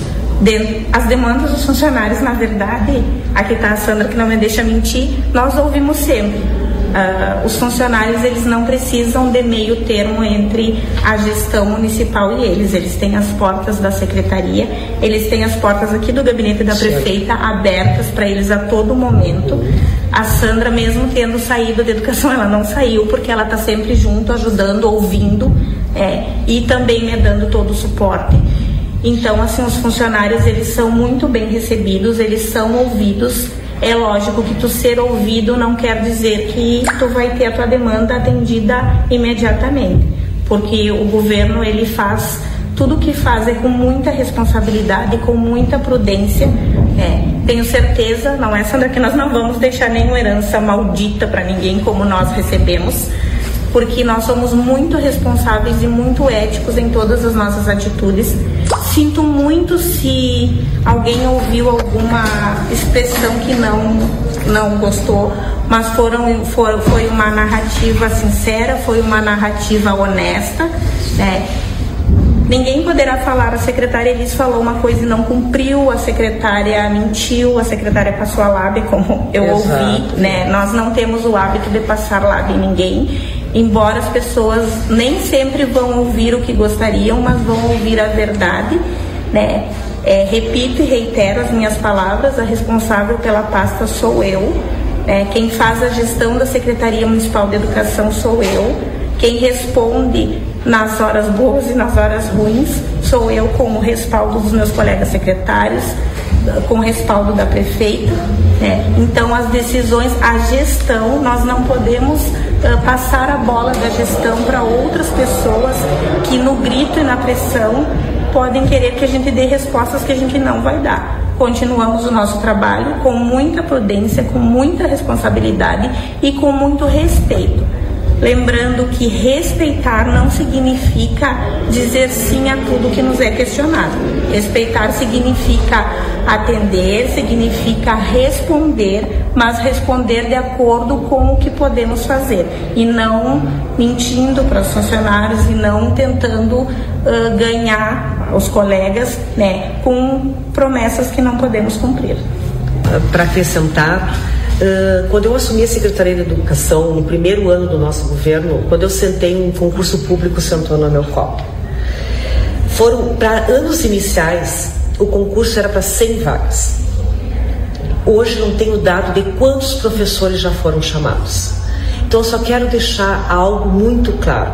As demandas dos funcionários, na verdade, aqui está a Sandra que não me deixa mentir, nós ouvimos sempre Uh, os funcionários eles não precisam de meio termo entre a gestão municipal e eles. Eles têm as portas da secretaria, eles têm as portas aqui do gabinete da prefeita abertas para eles a todo momento. A Sandra, mesmo tendo saído da educação, ela não saiu porque ela está sempre junto, ajudando, ouvindo é, e também me dando todo o suporte. Então, assim, os funcionários eles são muito bem recebidos, eles são ouvidos é lógico que tu ser ouvido não quer dizer que tu vai ter a tua demanda atendida imediatamente, porque o governo ele faz tudo que faz é com muita responsabilidade, com muita prudência. É, tenho certeza, não é Sandra que nós não vamos deixar nenhuma herança maldita para ninguém como nós recebemos porque nós somos muito responsáveis e muito éticos em todas as nossas atitudes. Sinto muito se alguém ouviu alguma expressão que não não gostou, mas foram for, foi uma narrativa sincera, foi uma narrativa honesta, né? Ninguém poderá falar, a secretária Elis falou uma coisa e não cumpriu, a secretária mentiu, a secretária passou a lábia, como eu Exato. ouvi, né? Nós não temos o hábito de passar lábia em ninguém embora as pessoas nem sempre vão ouvir o que gostariam, mas vão ouvir a verdade, né? É, repito e reitero as minhas palavras, a responsável pela pasta sou eu, né? quem faz a gestão da Secretaria Municipal de Educação sou eu, quem responde nas horas boas e nas horas ruins sou eu com o respaldo dos meus colegas secretários, com respaldo da prefeita. Né? Então, as decisões, a gestão, nós não podemos uh, passar a bola da gestão para outras pessoas que, no grito e na pressão, podem querer que a gente dê respostas que a gente não vai dar. Continuamos o nosso trabalho com muita prudência, com muita responsabilidade e com muito respeito Lembrando que respeitar não significa dizer sim a tudo que nos é questionado. Respeitar significa atender, significa responder, mas responder de acordo com o que podemos fazer e não mentindo para os funcionários e não tentando uh, ganhar os colegas né, com promessas que não podemos cumprir. Para acrescentar, Quando eu assumi a Secretaria de Educação, no primeiro ano do nosso governo, quando eu sentei um concurso público sentou no meu colo. Foram, para anos iniciais, o concurso era para 100 vagas. Hoje não tenho dado de quantos professores já foram chamados. Então, eu só quero deixar algo muito claro.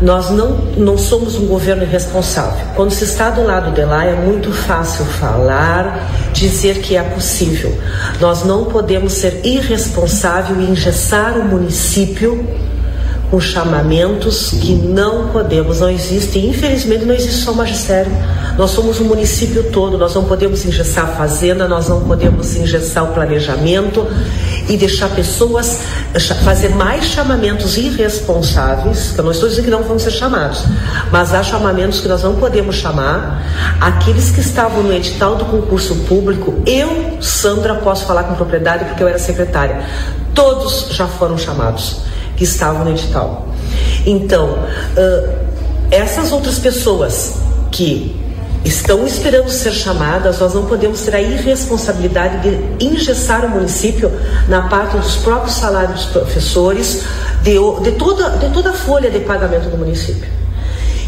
Nós não, não somos um governo irresponsável. Quando se está do lado de lá, é muito fácil falar, dizer que é possível. Nós não podemos ser irresponsável e engessar o município com chamamentos que não podemos, não existe. Infelizmente, não existe só o magistério. Nós somos um município todo, nós não podemos engessar a fazenda, nós não podemos engessar o planejamento e deixar pessoas fazer mais chamamentos irresponsáveis, que eu não estou dizendo que não vão ser chamados, mas há chamamentos que nós não podemos chamar. Aqueles que estavam no edital do concurso público, eu, Sandra, posso falar com propriedade porque eu era secretária. Todos já foram chamados que estavam no edital. Então, essas outras pessoas que estão esperando ser chamadas, nós não podemos ter a irresponsabilidade de engessar o município na parte dos próprios salários dos professores, de, de, toda, de toda a folha de pagamento do município.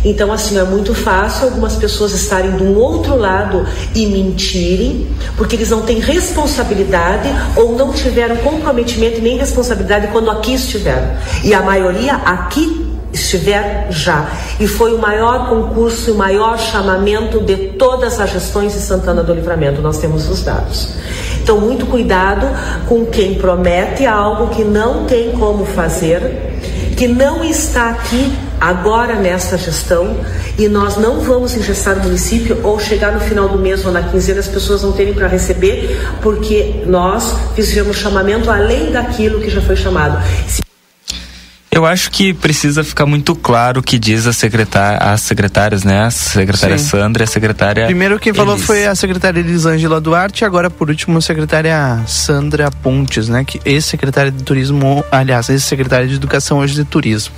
Então, assim, é muito fácil algumas pessoas estarem de um outro lado e mentirem, porque eles não têm responsabilidade ou não tiveram comprometimento nem responsabilidade quando aqui estiveram. E a maioria aqui estiver já. E foi o maior concurso e o maior chamamento de todas as gestões de Santana do Livramento. Nós temos os dados. Então, muito cuidado com quem promete algo que não tem como fazer, que não está aqui agora nesta gestão e nós não vamos engessar o município ou chegar no final do mês ou na quinzena as pessoas não terem para receber porque nós fizemos chamamento além daquilo que já foi chamado. Se eu acho que precisa ficar muito claro o que diz a secretária, as secretárias, né? A secretária Sim. Sandra e a secretária. Primeiro quem falou foi a secretária Elisângela Duarte, e agora por último a secretária Sandra Pontes, né? Que ex-secretária de turismo, aliás, ex-secretária de educação hoje de turismo.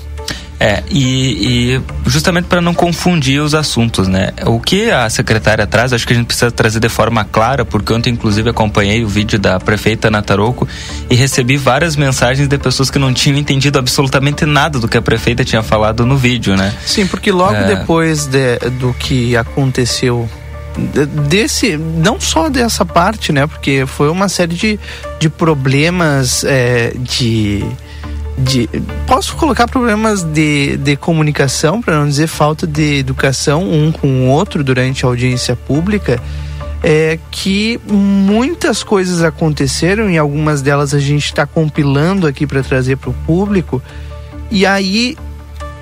É, e, e justamente para não confundir os assuntos, né? O que a secretária traz, acho que a gente precisa trazer de forma clara, porque ontem, inclusive, acompanhei o vídeo da prefeita Nataroco e recebi várias mensagens de pessoas que não tinham entendido absolutamente nada do que a prefeita tinha falado no vídeo, né? Sim, porque logo é... depois de, do que aconteceu desse não só dessa parte né porque foi uma série de, de problemas é, de de posso colocar problemas de, de comunicação, para não dizer falta de educação um com o outro durante a audiência pública, é que muitas coisas aconteceram e algumas delas a gente está compilando aqui para trazer para o público. E aí,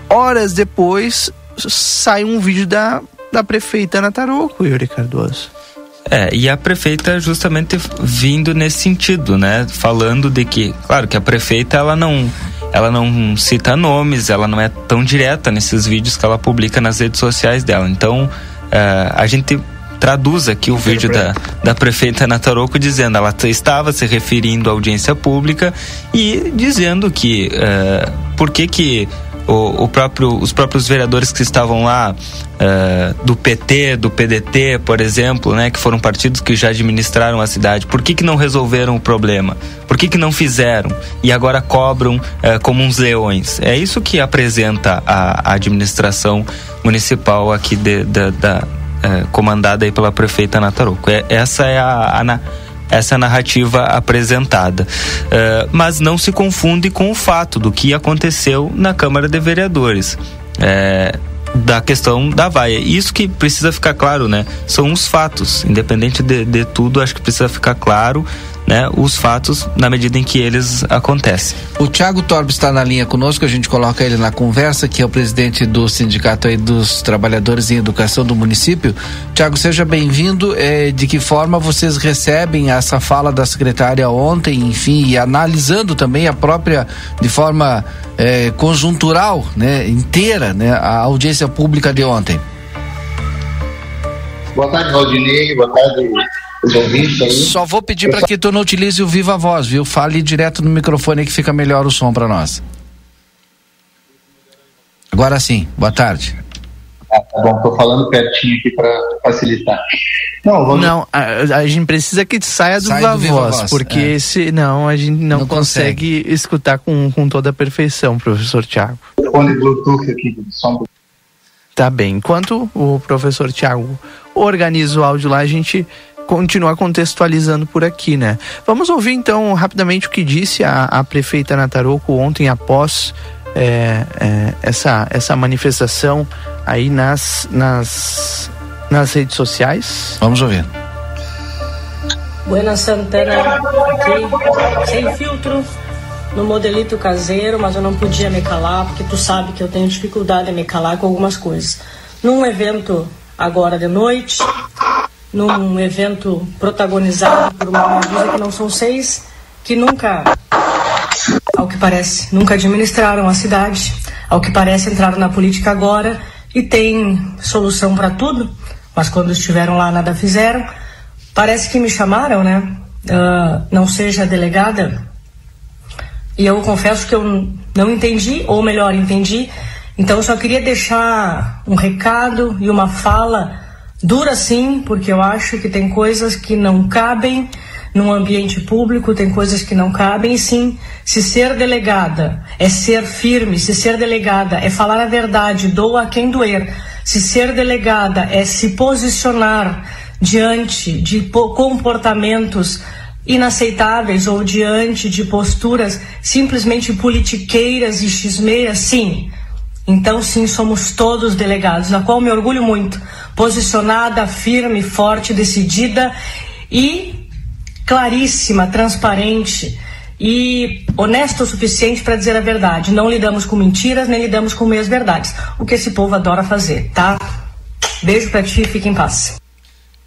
horas depois, sai um vídeo da, da prefeita Ana Taroco, Yuri Cardoso. É, e a prefeita justamente vindo nesse sentido, né? Falando de que, claro que a prefeita ela não ela não cita nomes, ela não é tão direta nesses vídeos que ela publica nas redes sociais dela. Então, uh, a gente traduz aqui o vídeo da, da prefeita Nataroco dizendo ela estava se referindo à audiência pública e dizendo que uh, por que que o, o próprio, os próprios vereadores que estavam lá uh, do PT, do PDT, por exemplo, né, que foram partidos que já administraram a cidade, por que, que não resolveram o problema? Por que, que não fizeram? E agora cobram uh, como uns leões. É isso que apresenta a, a administração municipal aqui de, de, da, uh, comandada aí pela prefeita Nataroco. É, essa é a, a essa narrativa apresentada. Uh, mas não se confunde com o fato do que aconteceu na Câmara de Vereadores. É, da questão da vaia. Isso que precisa ficar claro, né? São os fatos. Independente de, de tudo, acho que precisa ficar claro né, os fatos na medida em que eles acontecem. O Tiago Torbe está na linha conosco, a gente coloca ele na conversa, que é o presidente do Sindicato aí dos Trabalhadores em Educação do município. Tiago, seja bem-vindo. É, de que forma vocês recebem essa fala da secretária ontem, enfim, e analisando também a própria, de forma é, conjuntural, né, inteira, né, a audiência pública de ontem? Boa tarde, Valdinei. Boa tarde, os ouvintes aí. Só vou pedir para que tu não utilize o viva voz, viu? Fale direto no microfone que fica melhor o som para nós. Agora sim, boa tarde. Ah, tá bom, tô falando pertinho aqui para facilitar. Não, vamos... não a, a, gente precisa que saia do Sai viva do voz, voz, porque é. senão a gente não, não consegue, consegue, escutar com, com toda a perfeição, professor Tiago. Fone Bluetooth aqui, som Tá bem. Enquanto o professor Tiago organiza o áudio lá, a gente continua contextualizando por aqui, né? Vamos ouvir então rapidamente o que disse a, a prefeita Nataroco ontem após é, é, essa, essa manifestação aí nas, nas, nas redes sociais. Vamos ouvir. Buena Santana aqui, sem filtro, no modelito caseiro, mas eu não podia me calar, porque tu sabe que eu tenho dificuldade em me calar com algumas coisas. Num evento agora de noite, num evento protagonizado por uma medusa que não são seis, que nunca, ao que parece, nunca administraram a cidade, ao que parece entraram na política agora e tem solução para tudo, mas quando estiveram lá nada fizeram. Parece que me chamaram, né? Uh, não seja delegada. E eu confesso que eu não entendi, ou melhor, entendi. Então eu só queria deixar um recado e uma fala dura sim, porque eu acho que tem coisas que não cabem num ambiente público, tem coisas que não cabem, e sim, se ser delegada é ser firme, se ser delegada é falar a verdade, doa quem doer, se ser delegada é se posicionar diante de comportamentos inaceitáveis ou diante de posturas simplesmente politiqueiras e xismeiras, sim. Então, sim, somos todos delegados, na qual me orgulho muito, posicionada, firme, forte, decidida e claríssima, transparente e honesta o suficiente para dizer a verdade. Não lidamos com mentiras, nem lidamos com meias verdades. O que esse povo adora fazer, tá? Beijo pra ti e fique em paz.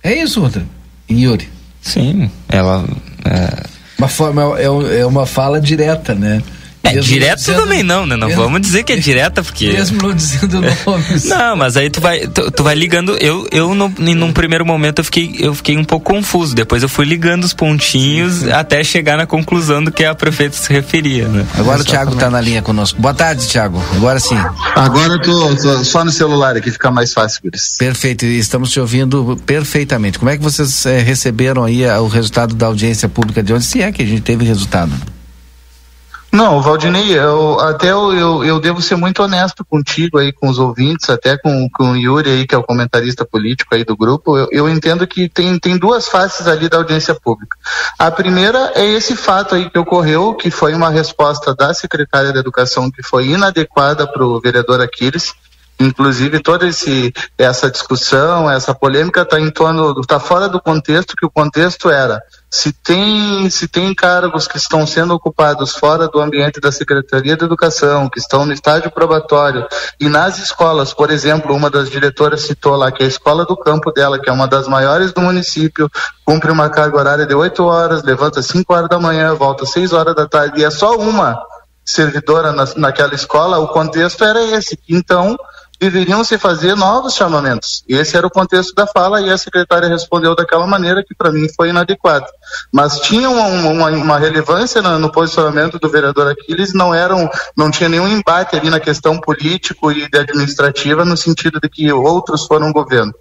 É isso, Ruta. Yuri. Sim, ela. É... Uma forma, é, é uma fala direta, né? É, direta dizendo, também não, né? Não mesmo, vamos dizer que é direta, porque. Mesmo não dizendo nomes. não, mas aí tu vai, tu, tu vai ligando. Eu, eu no, num primeiro momento, eu fiquei, eu fiquei um pouco confuso. Depois eu fui ligando os pontinhos sim, sim. até chegar na conclusão do que a prefeita se referia, né? Agora o Thiago tá na linha conosco. Boa tarde, Thiago. Agora sim. Agora eu tô, tô só no celular aqui, fica mais fácil por isso. Perfeito, estamos te ouvindo perfeitamente. Como é que vocês é, receberam aí a, o resultado da audiência pública de onde? Se é que a gente teve resultado. Não, Valdinei, eu, até eu, eu, eu, devo ser muito honesto contigo aí, com os ouvintes, até com, com o Yuri aí, que é o comentarista político aí do grupo, eu, eu entendo que tem, tem duas faces ali da audiência pública. A primeira é esse fato aí que ocorreu, que foi uma resposta da secretária da Educação que foi inadequada para o vereador Aquiles, Inclusive toda esse, essa discussão, essa polêmica está em torno, está fora do contexto que o contexto era se tem se tem cargos que estão sendo ocupados fora do ambiente da Secretaria de Educação, que estão no estágio probatório e nas escolas, por exemplo, uma das diretoras citou lá que a escola do campo dela, que é uma das maiores do município, cumpre uma carga horária de 8 horas, levanta às 5 horas da manhã, volta às 6 horas da tarde e é só uma servidora na, naquela escola, o contexto era esse. Então, deveriam se fazer novos chamamentos. Esse era o contexto da fala e a secretária respondeu daquela maneira que para mim foi inadequada. Mas tinha uma, uma, uma relevância no, no, posicionamento do vereador Aquiles, não eram, não tinha nenhum embate ali na questão político e administrativa no sentido de que outros foram governo.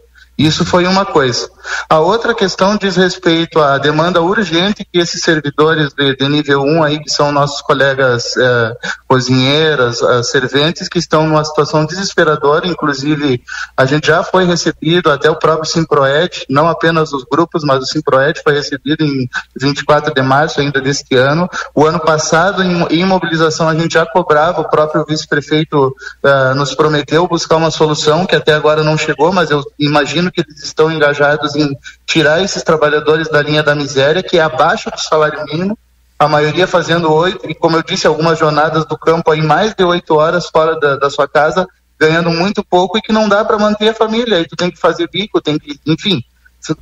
Isso foi uma coisa. A outra questão diz respeito à demanda urgente que esses servidores de, de nível 1 aí, que são nossos colegas é, cozinheiras, é, serventes, que estão numa situação desesperadora, inclusive a gente já foi recebido, até o próprio Simproed, não apenas os grupos, mas o Simproed foi recebido em 24 de março ainda deste ano. O ano passado, em, em mobilização, a gente já cobrava, o próprio vice-prefeito é, nos prometeu buscar uma solução que até agora não chegou, mas eu imagino que eles estão engajados em tirar esses trabalhadores da linha da miséria, que é abaixo do salário mínimo, a maioria fazendo oito, e como eu disse, algumas jornadas do campo aí mais de oito horas fora da, da sua casa, ganhando muito pouco e que não dá para manter a família. Aí tu tem que fazer bico, tem que, enfim,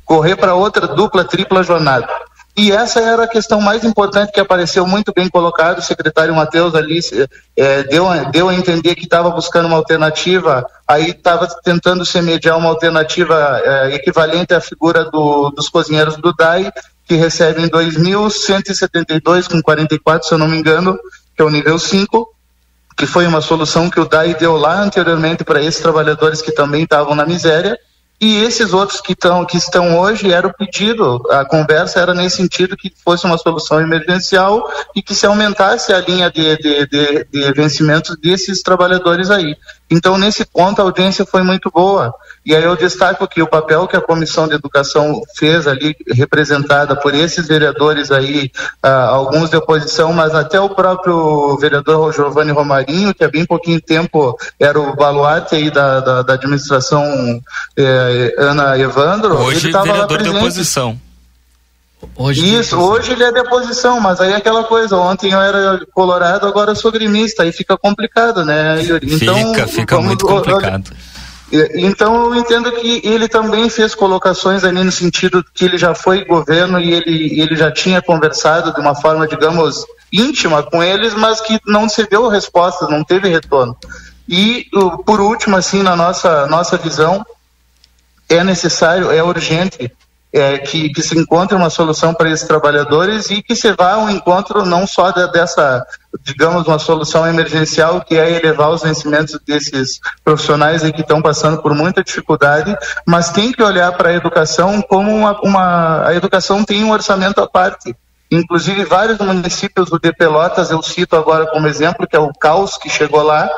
correr para outra dupla, tripla jornada. E essa era a questão mais importante que apareceu muito bem colocado. O secretário Matheus ali é, deu, deu a entender que estava buscando uma alternativa, aí estava tentando se mediar uma alternativa é, equivalente à figura do, dos cozinheiros do DAI, que recebem 2.172,44, se eu não me engano, que é o nível 5, que foi uma solução que o DAI deu lá anteriormente para esses trabalhadores que também estavam na miséria, e esses outros que, tão, que estão hoje era o pedido, a conversa era nesse sentido que fosse uma solução emergencial e que se aumentasse a linha de, de, de, de vencimentos desses trabalhadores aí. Então, nesse ponto, a audiência foi muito boa. E aí eu destaco que o papel que a Comissão de Educação fez ali, representada por esses vereadores aí, ah, alguns de oposição, mas até o próprio vereador Giovanni Romarinho, que há bem pouquinho tempo era o baluarte aí da, da, da administração eh, Ana Evandro. Hoje ele tava lá vereador de oposição. Hoje Isso, hoje ele é de oposição, mas aí é aquela coisa, ontem eu era colorado, agora eu sou gremista, aí fica complicado, né, Yuri? Então, fica, fica vamos- muito complicado. Então eu entendo que ele também fez colocações ali no sentido que ele já foi governo e ele, ele já tinha conversado de uma forma, digamos, íntima com eles, mas que não se deu resposta, não teve retorno. E por último, assim, na nossa, nossa visão, é necessário, é urgente é, que, que se encontre uma solução para esses trabalhadores e que se vá ao encontro não só de- dessa, digamos, uma solução emergencial, que é elevar os vencimentos desses profissionais aí que estão passando por muita dificuldade, mas tem que olhar para a educação como uma, uma. A educação tem um orçamento à parte. Inclusive, vários municípios do de Pelotas, eu cito agora como exemplo, que é o caos que chegou lá,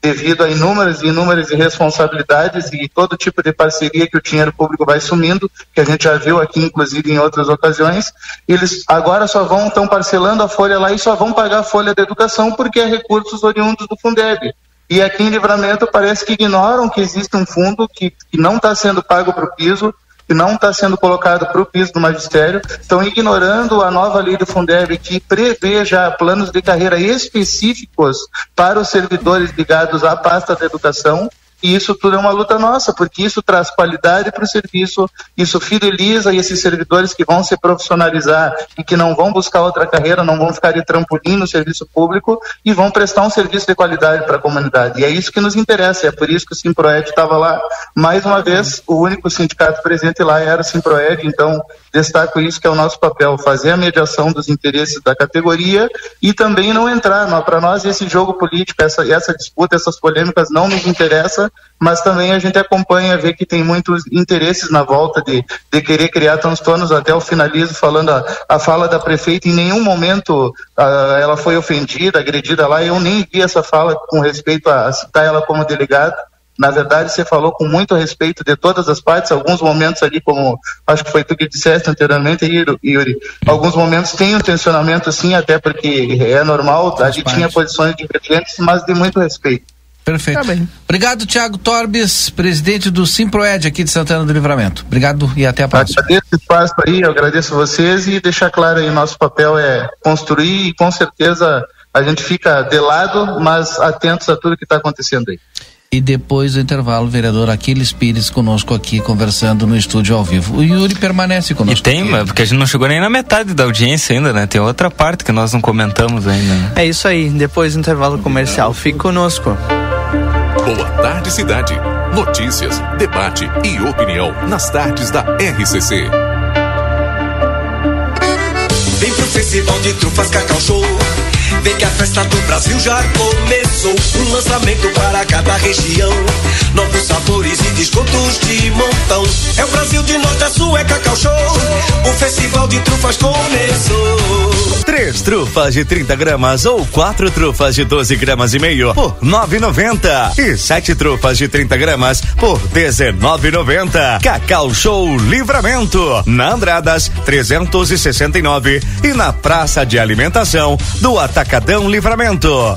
devido a inúmeras e inúmeras irresponsabilidades e todo tipo de parceria que o dinheiro público vai sumindo, que a gente já viu aqui, inclusive, em outras ocasiões, eles agora só vão, estão parcelando a folha lá e só vão pagar a folha da educação porque é recursos oriundos do Fundeb. E aqui em Livramento parece que ignoram que existe um fundo que, que não está sendo pago para o piso, que não está sendo colocado para o piso do magistério, estão ignorando a nova lei do Fundeb que prevê já planos de carreira específicos para os servidores ligados à pasta da educação. E isso tudo é uma luta nossa, porque isso traz qualidade para o serviço, isso fideliza esses servidores que vão se profissionalizar e que não vão buscar outra carreira, não vão ficar de trampolim no serviço público e vão prestar um serviço de qualidade para a comunidade. E é isso que nos interessa, é por isso que o Simproed estava lá. Mais uma vez, o único sindicato presente lá era o Simproed, então destaco isso que é o nosso papel, fazer a mediação dos interesses da categoria e também não entrar. Para nós, esse jogo político, essa, essa disputa, essas polêmicas não nos interessa, mas também a gente acompanha, vê que tem muitos interesses na volta de, de querer criar transtornos. Até o finalizo falando a, a fala da prefeita, em nenhum momento ah, ela foi ofendida, agredida lá. Eu nem vi essa fala com respeito a, a citar ela como delegada. Na verdade, você falou com muito respeito de todas as partes, alguns momentos ali, como acho que foi tu que disseste anteriormente, Yuri, Yuri alguns momentos tem um tensionamento sim, até porque é normal, a gente tinha posições divergentes, mas de muito respeito. Perfeito. Obrigado, Tiago Torbes, presidente do Simproed aqui de Santana do Livramento. Obrigado e até a próxima. Agradeço o espaço aí, eu agradeço vocês e deixar claro aí, nosso papel é construir e com certeza a gente fica de lado, mas atentos a tudo que está acontecendo aí. E depois do intervalo, o vereador Aquiles Pires conosco aqui, conversando no estúdio ao vivo. O Yuri permanece conosco. E tem, mas porque a gente não chegou nem na metade da audiência ainda, né? Tem outra parte que nós não comentamos ainda. Né? É isso aí, depois do intervalo comercial. Fique conosco. Boa tarde, cidade. Notícias, debate e opinião nas tardes da RCC. Vem pro Festival de Trufas Cacau Show. Vem que a festa do Brasil já começou. Um lançamento para cada região. Novos sabores e descontos de montão. É o Brasil de norte a sul, é Cacau Show. O Festival de Trufas começou. Três trufas de 30 gramas ou quatro trufas de 12 gramas e meio por 9,90 e sete trufas de 30 gramas por 19,90. Cacau Show Livramento na Andradas 369 e na Praça de Alimentação do Atacadão Livramento.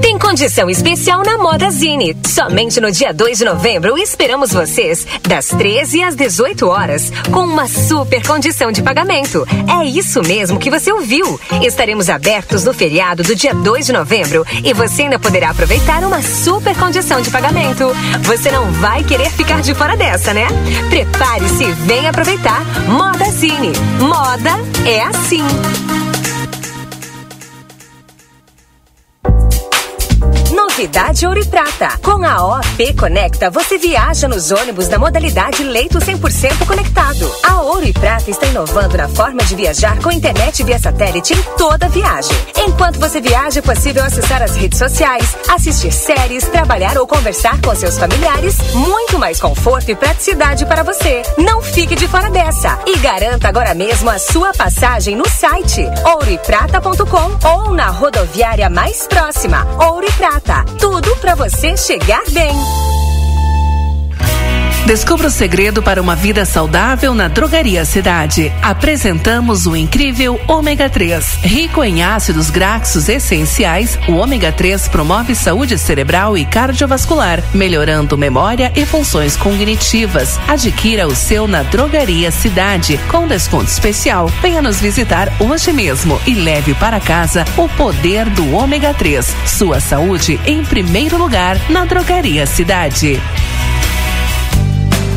Tem condição especial na Moda Zine. Somente no dia 2 de novembro esperamos vocês das 13 às 18 horas com uma super condição de pagamento. É isso mesmo que você ouviu. Estaremos abertos no feriado do dia 2 de novembro e você ainda poderá aproveitar uma super condição de pagamento. Você não vai querer ficar de fora dessa, né? Prepare-se e venha aproveitar. Moda Zine. Moda é assim. Novidade Ouro e Prata. Com a OP Conecta, você viaja nos ônibus da modalidade leito 100% conectado. A Ouro e Prata está inovando na forma de viajar com internet via satélite em toda viagem. Enquanto você viaja, é possível acessar as redes sociais, assistir séries, trabalhar ou conversar com seus familiares. Muito mais conforto e praticidade para você. Não fique de fora dessa e garanta agora mesmo a sua passagem no site ouroeprata.com ou na rodoviária mais próxima. Ouro e Prata. Tudo para você chegar bem. Descubra o segredo para uma vida saudável na Drogaria Cidade. Apresentamos o incrível Ômega 3. Rico em ácidos graxos essenciais, o Ômega 3 promove saúde cerebral e cardiovascular, melhorando memória e funções cognitivas. Adquira o seu na Drogaria Cidade, com desconto especial. Venha nos visitar hoje mesmo e leve para casa o poder do Ômega 3. Sua saúde em primeiro lugar na Drogaria Cidade.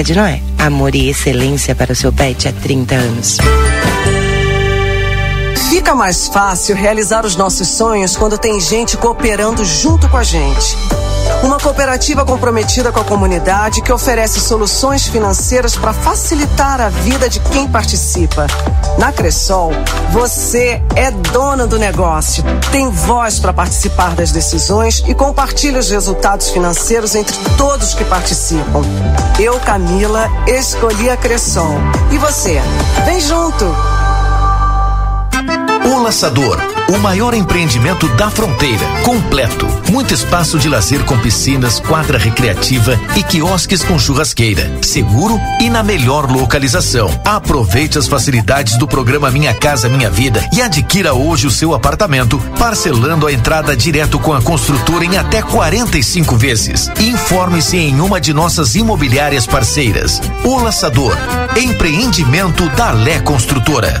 de Noé. Amor e excelência para o seu pet há 30 anos. Fica mais fácil realizar os nossos sonhos quando tem gente cooperando junto com a gente. Uma cooperativa comprometida com a comunidade que oferece soluções financeiras para facilitar a vida de quem participa. Na Cressol, você é dono do negócio, tem voz para participar das decisões e compartilha os resultados financeiros entre todos que participam. Eu, Camila, escolhi a Cressol. E você? Vem junto! O Laçador, o maior empreendimento da fronteira. Completo. Muito espaço de lazer com piscinas, quadra recreativa e quiosques com churrasqueira. Seguro e na melhor localização. Aproveite as facilidades do programa Minha Casa Minha Vida e adquira hoje o seu apartamento, parcelando a entrada direto com a construtora em até 45 vezes. Informe-se em uma de nossas imobiliárias parceiras. O Laçador, empreendimento da Lé Construtora.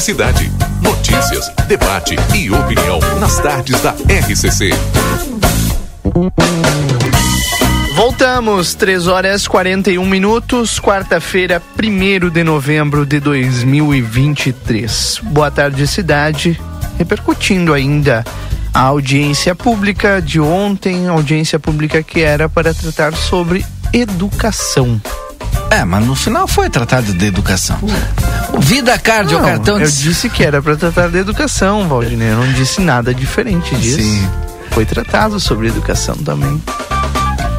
Cidade. Notícias, debate e opinião nas tardes da RCC. Voltamos, 3 horas 41 minutos, quarta-feira, 1 de novembro de 2023. Boa tarde, cidade. Repercutindo ainda a audiência pública de ontem, audiência pública que era para tratar sobre educação. É, mas no final foi tratado de educação. Vida Card, o Não, cartão de... Eu disse que era para tratar de educação, Valdinei. Eu não disse nada diferente disso. Sim. Foi tratado sobre educação também.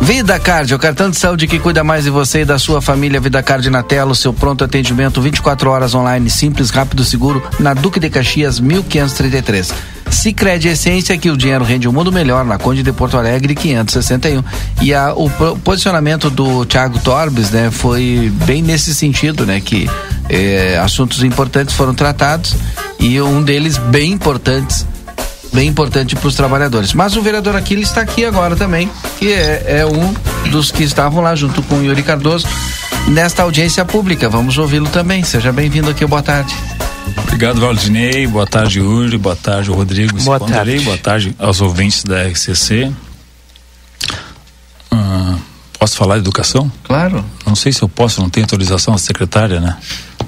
Vida Card, o cartão de saúde que cuida mais de você e da sua família. Vida Card na tela, o seu pronto atendimento 24 horas online, simples, rápido, seguro, na Duque de Caxias, 1533. Sicredi Essência, que o dinheiro rende um mundo melhor, na Conde de Porto Alegre, 561. E a, o posicionamento do Thiago Torbes, né, foi bem nesse sentido, né, que eh, assuntos importantes foram tratados e um deles bem importantes bem importante para os trabalhadores. Mas o vereador Aquiles está aqui agora também, que é, é, um dos que estavam lá junto com o Yuri Cardoso nesta audiência pública. Vamos ouvi-lo também. Seja bem-vindo aqui, boa tarde. Obrigado, Valdinei. Boa tarde, Yuri. Boa tarde, Rodrigo. Boa tarde. Boa tarde aos ouvintes da RCC. Ah, posso falar de educação? Claro. Não sei se eu posso, não tenho autorização da secretária, né?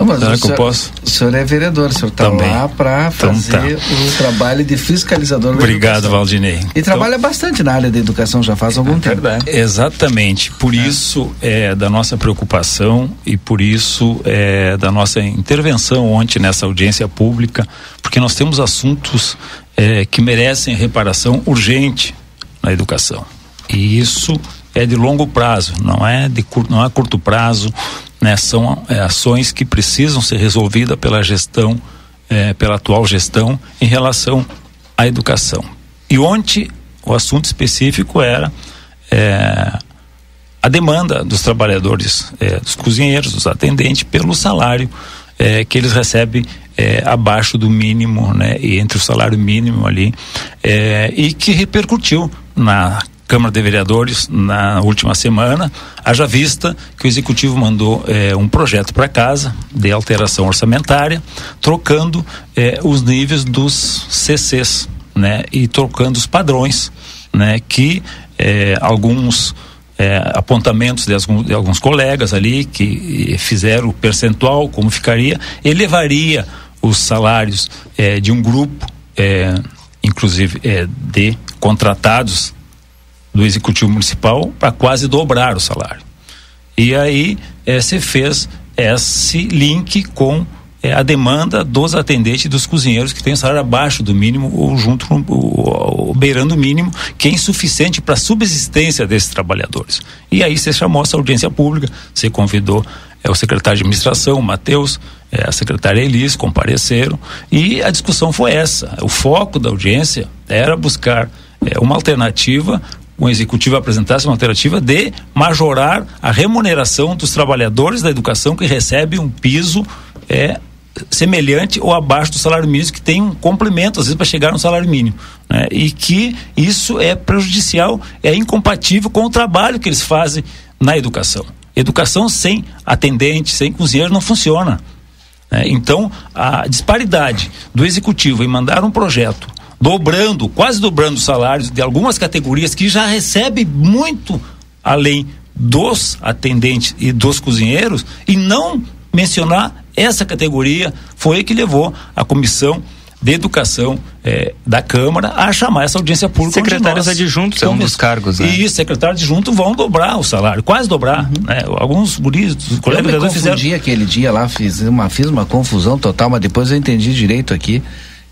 Não, mas Será o que senhor, eu posso? O senhor é vereador, o senhor está lá para Então fazer tá. o trabalho de fiscalizador Obrigado. Valdinei. Então, E trabalha bastante na área da educação já faz algum tempo. Exatamente. Por isso é da nossa preocupação e por isso é da nossa intervenção ontem nessa audiência pública, porque nós temos assuntos é, que merecem reparação urgente na educação. E isso é de longo prazo, não é de cur, não é curto prazo, né? São é, ações que precisam ser resolvidas pela gestão, é, pela atual gestão em relação à educação. E ontem o assunto específico era é, a demanda dos trabalhadores, é, dos cozinheiros, dos atendentes, pelo salário é, que eles recebem é, abaixo do mínimo, né, e entre o salário mínimo ali, e que repercutiu na Câmara de Vereadores na última semana, haja vista que o Executivo mandou é, um projeto para casa de alteração orçamentária, trocando é, os níveis dos CCs, né, e trocando os padrões, né, que é, alguns apontamentos de alguns, de alguns colegas ali que eh, fizeram o percentual, como ficaria, elevaria os salários eh, de um grupo, eh, inclusive eh, de contratados do Executivo Municipal, para quase dobrar o salário. E aí eh, se fez esse link com eh, a demanda dos atendentes e dos cozinheiros que têm salário abaixo do mínimo ou junto com beirando o mínimo, que é insuficiente para a subsistência desses trabalhadores. E aí você chamou essa audiência pública, você convidou é, o secretário de administração, o Matheus, é, a secretária Elis, compareceram e a discussão foi essa. O foco da audiência era buscar é, uma alternativa o executivo apresentasse uma alternativa de majorar a remuneração dos trabalhadores da educação que recebem um piso é, semelhante ou abaixo do salário mínimo, que tem um complemento, às vezes, para chegar no salário mínimo. Né? E que isso é prejudicial, é incompatível com o trabalho que eles fazem na educação. Educação sem atendente, sem cozinheiro, não funciona. né? Então, a disparidade do executivo em mandar um projeto dobrando, quase dobrando os salários de algumas categorias que já recebem muito além dos atendentes e dos cozinheiros e não mencionar essa categoria foi que levou a comissão de educação eh, da Câmara a chamar essa audiência pública. Secretários adjuntos é um dos cargos, né? E secretários adjuntos vão dobrar o salário, quase dobrar. Né? Alguns guris, os Eu colegas me confundi fizeram. aquele dia lá, fiz uma, fiz uma confusão total, mas depois eu entendi direito aqui.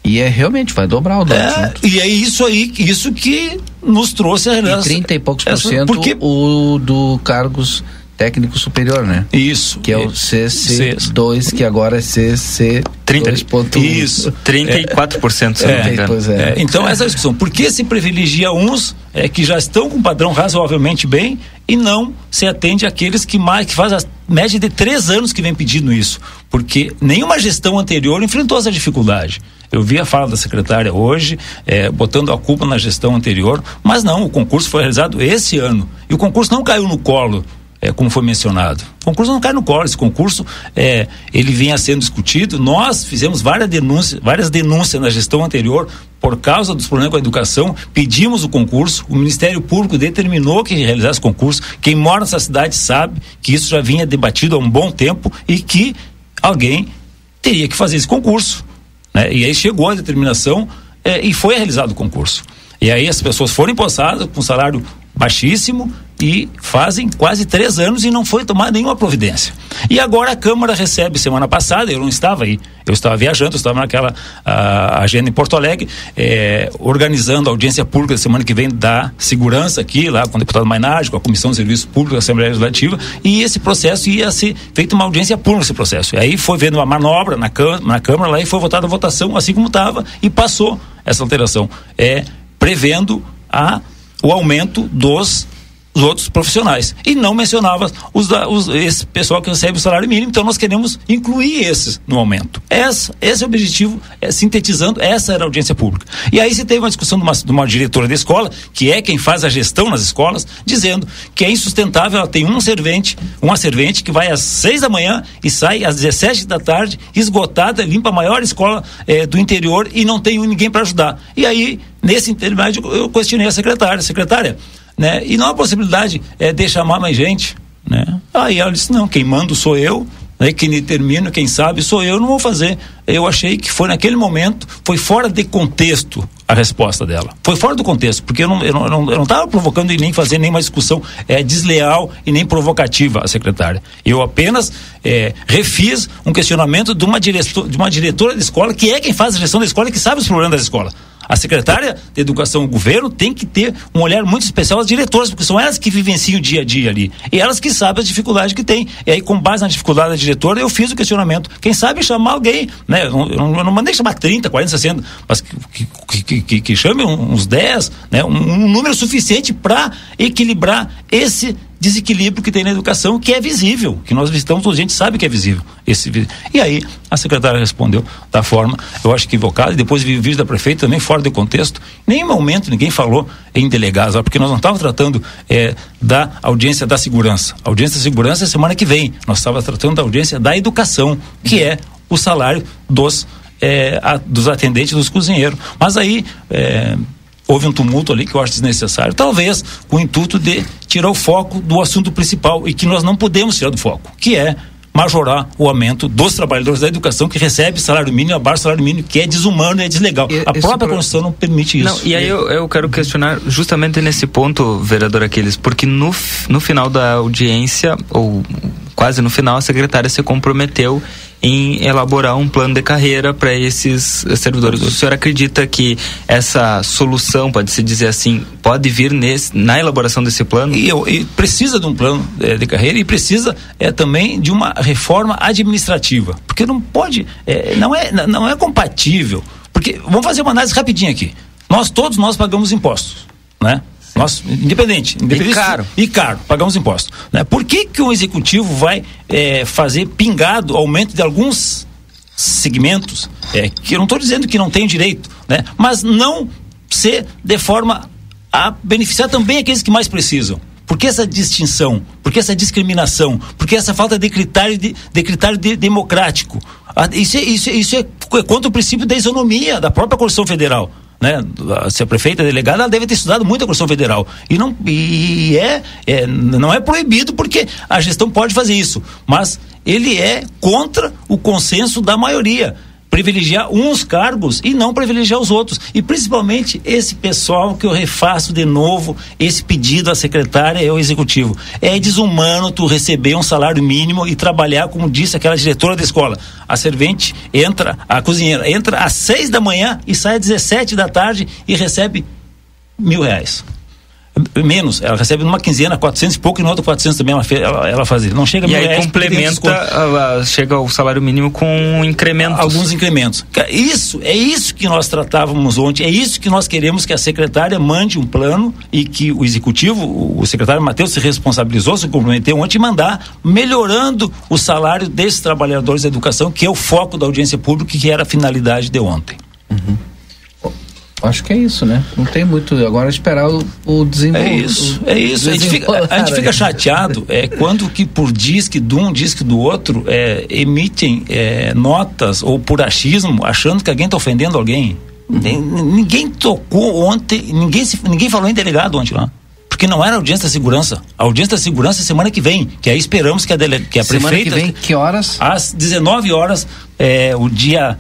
E é realmente, vai dobrar o dobro. É, e é isso aí, isso que nos trouxe a E 30 e poucos por cento porque o do cargos técnico superior, né? Isso. Que é o CC2, que agora é CC 30, 2.1. Isso. 34%, se eu não me engano. pois é. É, então essa é a discussão. Por que se privilegia uns é, que já estão com um padrão razoavelmente bem e não se atende àqueles que mais que faz a média de três anos que vem pedindo isso? Porque nenhuma gestão anterior enfrentou essa dificuldade. Eu vi a fala da secretária hoje, é, botando a culpa na gestão anterior, mas não, o concurso foi realizado esse ano. E o concurso não caiu no colo é, como foi mencionado. O concurso não cai no colo, esse concurso é, ele vinha sendo discutido. Nós fizemos várias denúncias, várias denúncias na gestão anterior por causa dos problemas com a educação, pedimos o concurso, o Ministério Público determinou que realizasse o concurso. Quem mora nessa cidade sabe que isso já vinha debatido há um bom tempo e que alguém teria que fazer esse concurso. Né? E aí chegou a determinação é, e foi realizado o concurso. E aí as pessoas foram empossadas com salário baixíssimo e fazem quase três anos e não foi tomada nenhuma providência. E agora a Câmara recebe, semana passada, eu não estava aí, eu estava viajando, eu estava naquela a, agenda em Porto Alegre, eh, organizando a audiência pública semana que vem da segurança aqui, lá com o deputado Mainardi, com a Comissão de Serviços Públicos da Assembleia Legislativa, e esse processo ia ser feita uma audiência pública esse processo. E aí foi vendo uma manobra na, na Câmara lá e foi votada a votação assim como estava e passou essa alteração. É prevendo a, o aumento dos os outros profissionais. E não mencionava os, os, esse pessoal que recebe o salário mínimo, então nós queremos incluir esses no aumento. Essa, esse é o objetivo, é, sintetizando, essa era a audiência pública. E aí se teve uma discussão de uma, de uma diretora da escola, que é quem faz a gestão nas escolas, dizendo que é insustentável, ela tem um servente, uma servente que vai às seis da manhã e sai às 17 da tarde, esgotada, limpa a maior escola eh, do interior e não tem ninguém para ajudar. E aí, nesse intermédio, eu questionei a secretária, secretária, né? E não há possibilidade é, de chamar mais gente, né? Aí ela disse, não, quem mando sou eu, né? quem determina, quem sabe sou eu, não vou fazer. Eu achei que foi naquele momento, foi fora de contexto a resposta dela. Foi fora do contexto, porque eu não estava eu não, eu não, provocando e nem fazer nenhuma discussão é, desleal e nem provocativa a secretária. Eu apenas é, refiz um questionamento de uma, de uma diretora de escola, que é quem faz a gestão da escola e que sabe os problemas da escola. A secretária de Educação, o governo, tem que ter um olhar muito especial às diretoras, porque são elas que vivenciam o dia a dia ali. E elas que sabem as dificuldades que tem. E aí, com base na dificuldade da diretora, eu fiz o questionamento. Quem sabe chamar alguém, né? Eu não, eu não mandei chamar 30, 40, 60, mas que, que, que, que chame uns 10, né? Um, um número suficiente para equilibrar esse desequilíbrio que tem na educação, que é visível, que nós visitamos, a gente sabe que é visível. Esse, e aí a secretária respondeu da forma, eu acho equivocada, e depois vi o vídeo da prefeita também fora de contexto. Em nenhum momento ninguém falou em delegados, porque nós não estávamos tratando é, da audiência da segurança. A audiência da segurança é semana que vem. Nós estávamos tratando da audiência da educação, que é o salário dos, é, a, dos atendentes, dos cozinheiros. Mas aí. É, houve um tumulto ali que eu acho desnecessário, talvez com o intuito de tirar o foco do assunto principal e que nós não podemos tirar do foco, que é majorar o aumento dos trabalhadores da educação que recebe salário mínimo, abaixo salário mínimo, que é desumano e é deslegal. E, a própria pro... Constituição não permite isso. Não, e aí eu, eu quero questionar justamente nesse ponto, vereador Aquiles, porque no, no final da audiência, ou quase no final, a secretária se comprometeu em elaborar um plano de carreira para esses servidores. O senhor acredita que essa solução, pode se dizer assim, pode vir nesse, na elaboração desse plano? E, e precisa de um plano é, de carreira e precisa é, também de uma reforma administrativa, porque não pode, é, não, é, não é compatível. Porque vamos fazer uma análise rapidinha aqui. Nós todos nós pagamos impostos, né? Nós, independente, independente. E caro. E caro, pagamos impostos. Né? Por que, que o executivo vai é, fazer pingado aumento de alguns segmentos, é, que eu não estou dizendo que não tem direito, né? mas não ser de forma a beneficiar também aqueles que mais precisam. Por que essa distinção? Por que essa discriminação? Por que essa falta de critério, de, de critério de, democrático? Ah, isso, é, isso, é, isso é contra o princípio da isonomia da própria Constituição Federal né? Se a prefeita delegada, ela deve ter estudado muito a Constituição Federal. E não e é, é, não é proibido porque a gestão pode fazer isso, mas ele é contra o consenso da maioria privilegiar uns cargos e não privilegiar os outros. E principalmente esse pessoal que eu refaço de novo esse pedido à secretária e ao executivo. É desumano tu receber um salário mínimo e trabalhar, como disse aquela diretora da escola. A servente entra, a cozinheira entra às seis da manhã e sai às 17 da tarde e recebe mil reais menos, ela recebe numa quinzena 400 e pouco e no outro 400 também ela, ela, ela fazia. Não chega a E aí reais, complementa, a, a, chega o salário mínimo com incrementos. Alguns incrementos. Isso, é isso que nós tratávamos ontem, é isso que nós queremos que a secretária mande um plano e que o executivo, o secretário Matheus se responsabilizou, se comprometeu ontem em mandar, melhorando o salário desses trabalhadores da educação, que é o foco da audiência pública que era a finalidade de ontem. Uhum. Acho que é isso, né? Não tem muito. Agora esperar o, o desenvolvimento. É isso, é isso. A gente fica, a gente fica chateado é, quando que por disque de um, disque do outro, é, emitem é, notas ou por achismo, achando que alguém está ofendendo alguém. Ninguém tocou ontem, ninguém, se, ninguém falou em delegado ontem lá. Porque não era audiência da segurança. A audiência da segurança é semana que vem, que aí esperamos que a, dele, que a semana prefeita. Semana que vem, que horas? Às 19 horas, é, o dia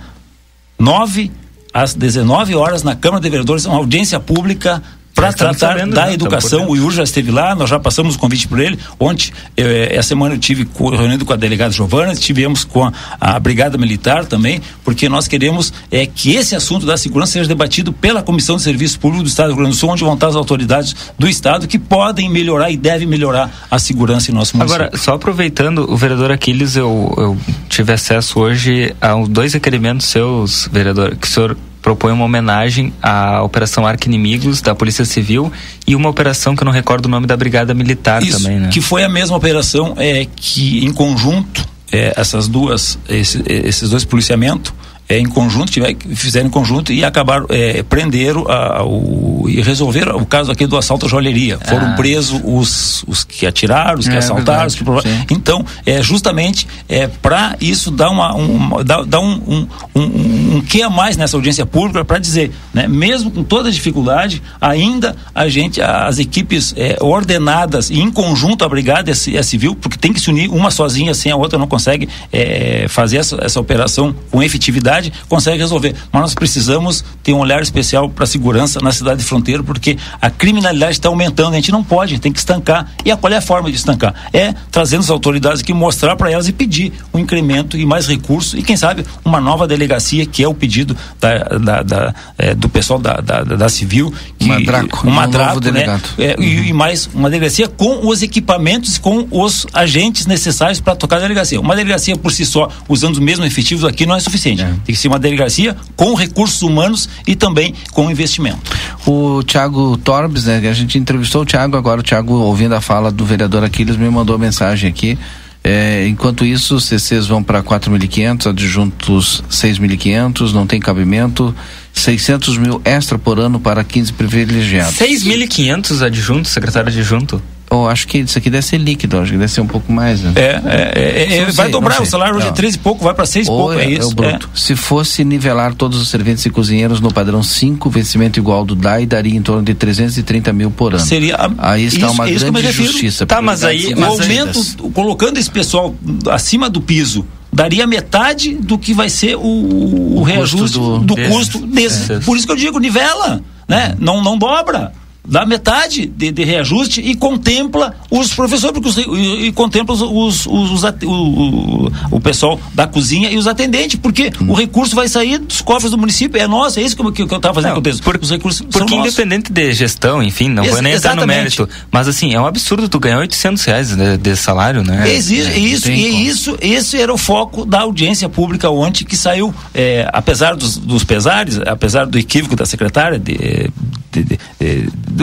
9 às 19 horas na Câmara de Vereadores, uma audiência pública para tratar da né? educação. O Iur já esteve lá, nós já passamos o convite por ele. Ontem, eu, eh, essa semana eu tive reunido com a delegada Giovana, tivemos com a, a, Brigada Militar também, porque nós queremos é, que esse assunto da segurança seja debatido pela Comissão de Serviço Público do Estado do Rio Grande do Sul, onde vão estar as autoridades do Estado que podem melhorar e devem melhorar a segurança em nosso município. Agora, só aproveitando, o vereador Aquiles, eu, eu tive acesso hoje a dois requerimentos seus, vereador, que o senhor propõe uma homenagem à Operação Arca Inimigos da Polícia Civil e uma operação que eu não recordo o nome da Brigada Militar Isso, também, né? Que foi a mesma operação é, que, em conjunto, é, essas duas, esse, esses dois policiamentos é, em conjunto, tiver, fizeram em conjunto e acabaram, é, prenderam a, o, e resolveram o caso aqui do assalto à joalheria. Ah. Foram presos os, os que atiraram, os que é, assaltaram, os que Então, é justamente é, para isso dar, uma, um, dar, dar um, um, um, um que a mais nessa audiência pública para dizer, né, mesmo com toda a dificuldade, ainda a gente, as equipes é, ordenadas e em conjunto a brigada é, é, civil, porque tem que se unir, uma sozinha sem a outra não consegue é, fazer essa, essa operação com efetividade cidade consegue resolver. Mas nós precisamos ter um olhar especial para a segurança na cidade de fronteira, porque a criminalidade está aumentando. A gente não pode, tem que estancar. E a qual é a forma de estancar? É trazendo as autoridades aqui, mostrar para elas e pedir um incremento e mais recursos e, quem sabe, uma nova delegacia, que é o pedido da, da, da é, do pessoal da, da, da Civil. Que, um madraco, um né? É, uhum. e, e, mais uma delegacia com os equipamentos, com os agentes necessários para tocar a delegacia. Uma delegacia por si só, usando os mesmos efetivos aqui, não é suficiente. É. Tem que ser uma delegacia com recursos humanos e também com investimento. O Tiago Torbes, né, a gente entrevistou o Tiago, agora o Tiago, ouvindo a fala do vereador Aquiles, me mandou mensagem aqui. É, enquanto isso, os CCs vão para 4.500, adjuntos 6.500, não tem cabimento. 600 mil extra por ano para 15 privilegiados. 6.500 adjuntos, secretário adjunto? Oh, acho que isso aqui deve ser líquido, acho que deve ser um pouco mais, né? É, é, é, é vai sei, dobrar, o salário hoje é 13 e pouco, vai para 6 e pouco, é, é isso. É o bruto. Se fosse nivelar todos os serventes e cozinheiros no padrão 5, vencimento igual do DAI, daria em torno de 330 mil por ano. Seria. Aí está isso, uma isso grande justiça. Tá, mas aí. O aumento, colocando esse pessoal acima do piso, daria metade do que vai ser o, o, o reajuste do, do custo desse. Por isso que eu digo, nivela, né? Não, não dobra dá metade de, de, reajuste e contempla os professores porque os, e, e, contempla os, os, os o, o, o, pessoal da cozinha e os atendentes, porque hum. o recurso vai sair dos cofres do município, é nosso, é isso que, eu, que eu estava fazendo não, com o por, Os recursos Porque independente de gestão, enfim, não Ex vou nem entrar no mérito, mas assim, é um absurdo tu ganhar 800 reais de, de salário, né? Existe, é, isso, e isso, esse era o foco da audiência pública ontem que saiu, é, apesar dos, dos pesares, apesar do equívoco da secretária de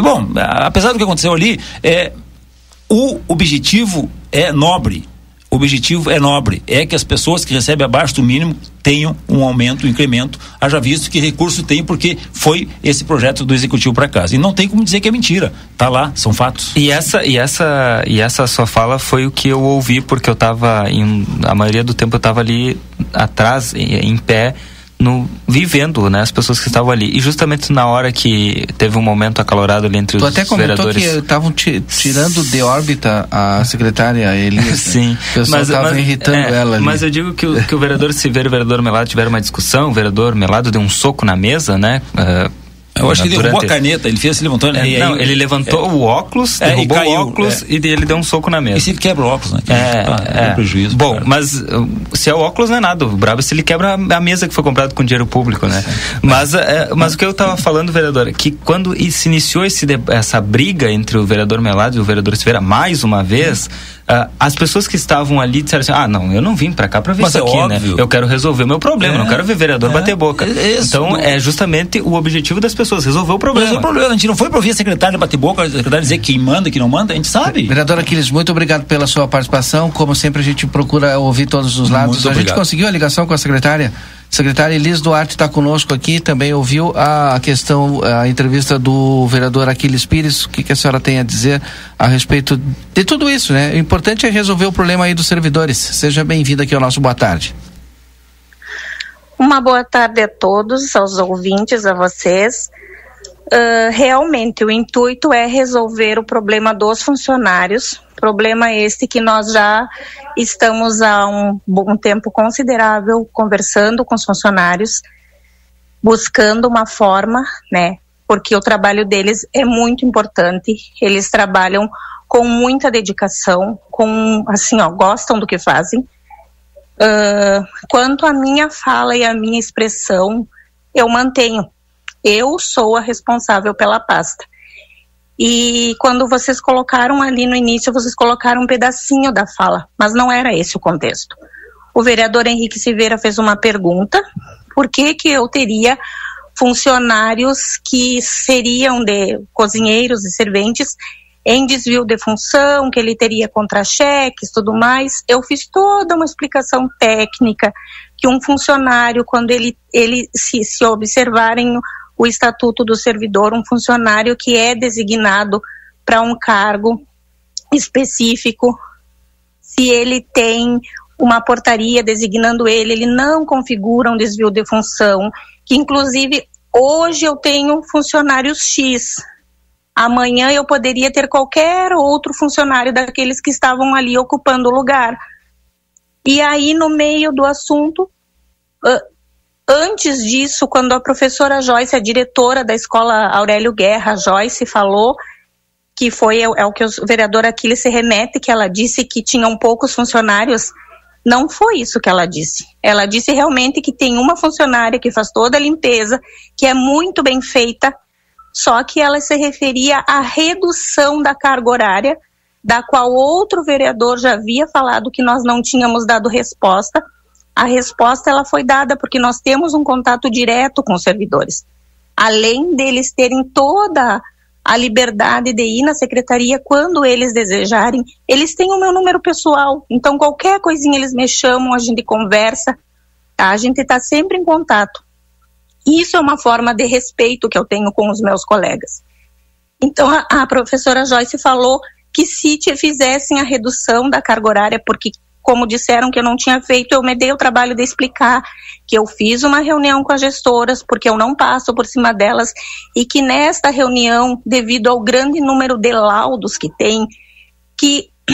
bom, apesar do que aconteceu ali, é, o objetivo é nobre. O objetivo é nobre, é que as pessoas que recebem abaixo do mínimo tenham um aumento, um incremento, haja visto que recurso tem, porque foi esse projeto do executivo para casa. E não tem como dizer que é mentira. Tá lá, são fatos. E essa e essa e essa sua fala foi o que eu ouvi porque eu estava a maioria do tempo eu estava ali atrás em, em pé no vivendo, né, as pessoas que estavam ali. E justamente na hora que teve um momento acalorado ali entre tu os até comentou que estavam tirando de órbita a secretária Elias. Né? Sim. Né? O pessoal estava irritando é, ela ali. Mas eu digo que o, que o vereador Silveira e o vereador Melado tiveram uma discussão, o vereador Melado deu um soco na mesa, né? Uh, eu acho que ele derrubou a caneta, ele fez se levantando. É, não, ele levantou é, o óculos, é, derrubou caiu, o óculos é. e ele deu um soco na mesa. E se ele quebra o óculos, né? É, ah, é, prejuízo. Bom, cara. mas uh, se é o óculos não é nada. O brabo é se ele quebra a mesa que foi comprada com dinheiro público, né? Mas, é, mas o que eu estava falando, vereador, que quando se iniciou esse, essa briga entre o vereador Melado e o vereador Silveira, mais uma vez. Hum Uh, as pessoas que estavam ali disseram assim: ah, não, eu não vim para cá para ver Mas isso é aqui, né? óbvio. né? Eu quero resolver o meu problema, é, não quero ver vereador é, bater boca. É, então, não... é justamente o objetivo das pessoas, resolver o problema. Resolver o problema. A gente não foi para ouvir a secretária bater boca, a secretária dizer quem manda, quem não manda, a gente sabe. Vereador Aquiles, muito obrigado pela sua participação. Como sempre, a gente procura ouvir todos os lados. Muito a obrigado. gente conseguiu a ligação com a secretária? Secretária Elis Duarte está conosco aqui, também ouviu a questão, a entrevista do vereador Aquiles Pires. O que, que, a senhora tem a dizer a respeito de tudo isso, né? O importante é resolver o problema aí dos servidores. Seja bem-vindo aqui ao nosso Boa Tarde. Uma boa tarde a todos, aos ouvintes, a vocês. Uh, realmente, o intuito é resolver o problema dos funcionários, Problema este que nós já estamos há um bom tempo considerável conversando com os funcionários, buscando uma forma, né, porque o trabalho deles é muito importante. Eles trabalham com muita dedicação, com assim, ó, gostam do que fazem. Uh, quanto à minha fala e à minha expressão, eu mantenho. Eu sou a responsável pela pasta. E quando vocês colocaram ali no início, vocês colocaram um pedacinho da fala, mas não era esse o contexto. O vereador Henrique Silveira fez uma pergunta: por que que eu teria funcionários que seriam de cozinheiros e serventes em desvio de função, que ele teria contra-cheques, tudo mais. Eu fiz toda uma explicação técnica que um funcionário, quando ele, ele se, se observarem o estatuto do servidor, um funcionário que é designado para um cargo específico, se ele tem uma portaria designando ele, ele não configura um desvio de função, que inclusive hoje eu tenho funcionários X, amanhã eu poderia ter qualquer outro funcionário daqueles que estavam ali ocupando o lugar. E aí, no meio do assunto, antes disso, quando a professora Joyce, a diretora da escola Aurélio Guerra, Joyce, falou que foi é, o que o vereador Aquiles se remete, que ela disse que tinham poucos funcionários não foi isso que ela disse. Ela disse realmente que tem uma funcionária que faz toda a limpeza, que é muito bem feita, só que ela se referia à redução da carga horária, da qual outro vereador já havia falado que nós não tínhamos dado resposta. A resposta ela foi dada porque nós temos um contato direto com os servidores. Além deles terem toda a liberdade de ir na secretaria quando eles desejarem. Eles têm o meu número pessoal, então qualquer coisinha eles me chamam, a gente conversa, tá? a gente está sempre em contato. Isso é uma forma de respeito que eu tenho com os meus colegas. Então a, a professora Joyce falou que se te fizessem a redução da carga horária, porque como disseram que eu não tinha feito, eu me dei o trabalho de explicar que eu fiz uma reunião com as gestoras, porque eu não passo por cima delas, e que nesta reunião, devido ao grande número de laudos que tem, que,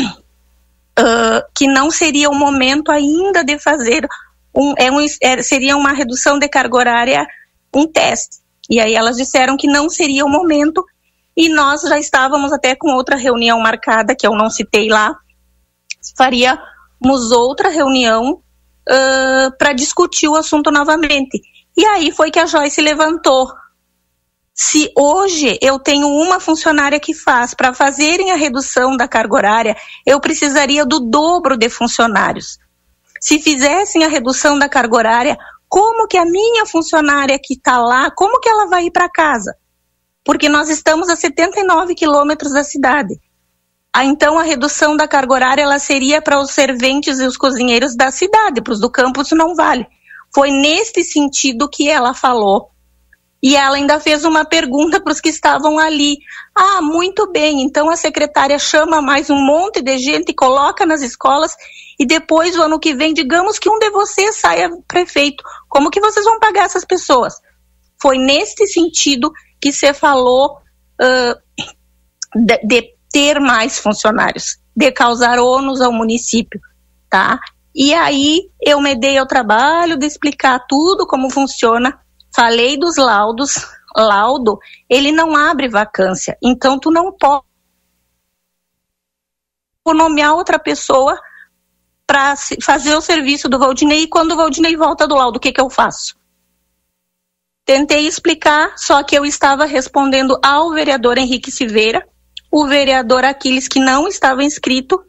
uh, que não seria o momento ainda de fazer um, é um, é, seria uma redução de carga horária, um teste. E aí elas disseram que não seria o momento, e nós já estávamos até com outra reunião marcada, que eu não citei lá, faria outra reunião uh, para discutir o assunto novamente. E aí foi que a Joyce levantou. Se hoje eu tenho uma funcionária que faz para fazerem a redução da carga horária, eu precisaria do dobro de funcionários. Se fizessem a redução da carga horária, como que a minha funcionária que está lá, como que ela vai ir para casa? Porque nós estamos a 79 quilômetros da cidade. Ah, então a redução da carga horária ela seria para os serventes e os cozinheiros da cidade, para os do campus não vale. Foi nesse sentido que ela falou. E ela ainda fez uma pergunta para os que estavam ali. Ah, muito bem, então a secretária chama mais um monte de gente coloca nas escolas e depois, o ano que vem, digamos que um de vocês saia prefeito. Como que vocês vão pagar essas pessoas? Foi nesse sentido que você falou uh, de, de ter mais funcionários, de causar ônus ao município, tá? E aí eu me dei ao trabalho de explicar tudo como funciona, falei dos laudos, laudo, ele não abre vacância, então tu não pode nomear outra pessoa para fazer o serviço do Valdinei e quando o Valdinei volta do laudo, o que que eu faço? Tentei explicar, só que eu estava respondendo ao vereador Henrique Silveira, o vereador Aquiles, que não estava inscrito,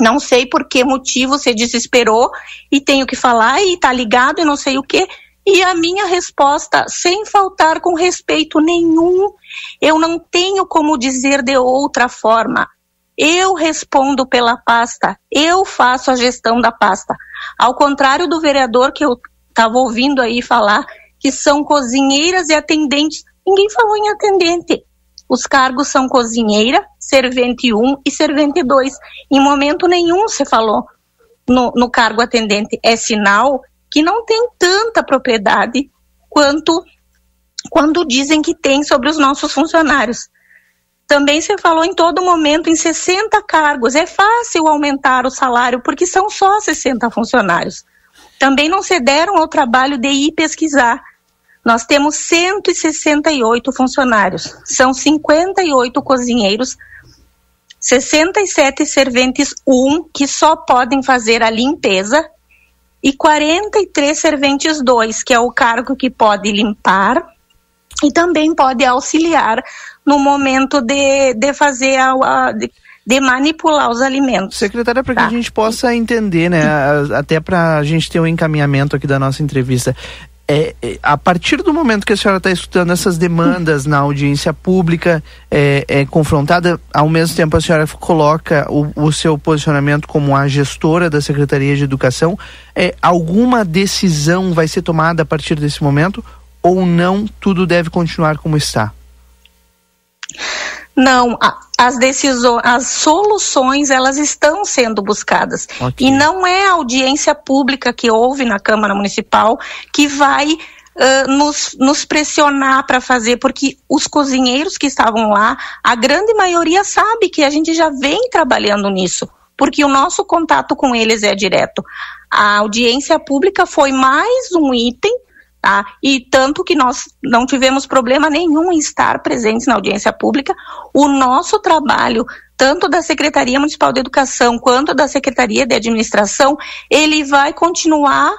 não sei por que motivo se desesperou e tenho que falar e tá ligado e não sei o que. E a minha resposta, sem faltar com respeito nenhum, eu não tenho como dizer de outra forma. Eu respondo pela pasta, eu faço a gestão da pasta. Ao contrário do vereador que eu estava ouvindo aí falar, que são cozinheiras e atendentes, ninguém falou em atendente. Os cargos são cozinheira, servente 1 e servente 2. Em momento nenhum se falou no, no cargo atendente. É sinal que não tem tanta propriedade quanto quando dizem que tem sobre os nossos funcionários. Também se falou em todo momento em 60 cargos. É fácil aumentar o salário porque são só 60 funcionários. Também não se deram ao trabalho de ir pesquisar Nós temos 168 funcionários, são 58 cozinheiros, 67 serventes 1 que só podem fazer a limpeza e 43 serventes 2, que é o cargo que pode limpar e também pode auxiliar no momento de, de fazer a, a de, de manipular os alimentos. Secretária, para Tá. que a gente possa entender, né, até para a gente ter um encaminhamento aqui da nossa entrevista, é, é, a partir do momento que a senhora está escutando essas demandas na audiência pública, é, é confrontada, ao mesmo tempo a senhora coloca o, o seu posicionamento como a gestora da Secretaria de Educação, é, alguma decisão vai ser tomada a partir desse momento ou não, tudo deve continuar como está? Não, as decisões, as soluções, elas estão sendo buscadas. Ok. E não é a audiência pública que houve na Câmara Municipal que vai ãh, nos, nos pressionar para fazer, porque os cozinheiros que estavam lá, a grande maioria sabe que a gente já vem trabalhando nisso, porque o nosso contato com eles é direto. A audiência pública foi mais um item Tá? E tanto que nós não tivemos problema nenhum em estar presentes na audiência pública, o nosso trabalho, tanto da Secretaria Municipal de Educação quanto da Secretaria de Administração, ele vai continuar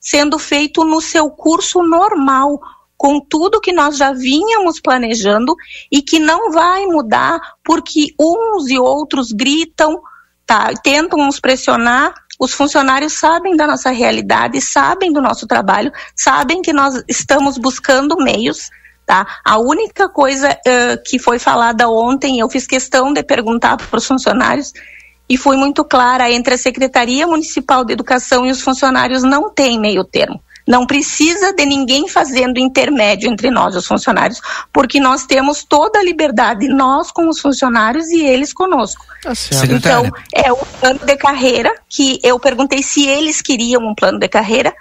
sendo feito no seu curso normal, com tudo que nós já vínhamos planejando e que não vai mudar porque uns e outros gritam, tá? tentam nos pressionar. Os funcionários sabem da nossa realidade, sabem do nosso trabalho, sabem que nós estamos buscando meios. Tá? A única coisa eh, que foi falada ontem, eu fiz questão de perguntar para os funcionários, e fui muito clara entre a Secretaria Municipal de Educação e os funcionários não tem meio termo. Não precisa de ninguém fazendo intermédio entre nós, os funcionários, porque nós temos toda a liberdade, nós com os funcionários e eles conosco. Secretária. Então, é o plano de carreira, que eu perguntei se eles queriam um plano de carreira,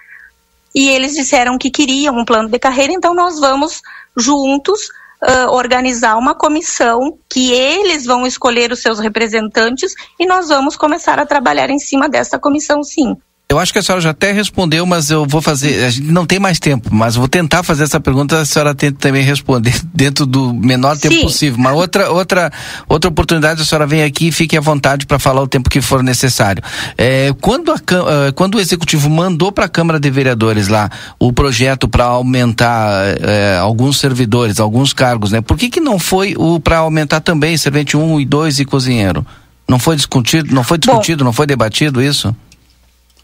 e eles disseram que queriam um plano de carreira, então nós vamos juntos ah, organizar uma comissão que eles vão escolher os seus representantes e nós vamos começar a trabalhar em cima dessa comissão, sim. Eu acho que a senhora já até respondeu, mas eu vou fazer. A gente não tem mais tempo, mas vou tentar fazer essa pergunta. A senhora tenta também responder dentro do menor tempo Sim. possível. Uma outra, outra, outra oportunidade, a senhora vem aqui e fique à vontade para falar o tempo que for necessário. É, quando, a, ah, quando o executivo mandou para a Câmara de Vereadores lá o projeto para aumentar eh, alguns servidores, alguns cargos, né? Por que, que não foi o para aumentar também servente 1 e 2 e cozinheiro? Não foi discutido, não foi discutido, não foi debatido isso?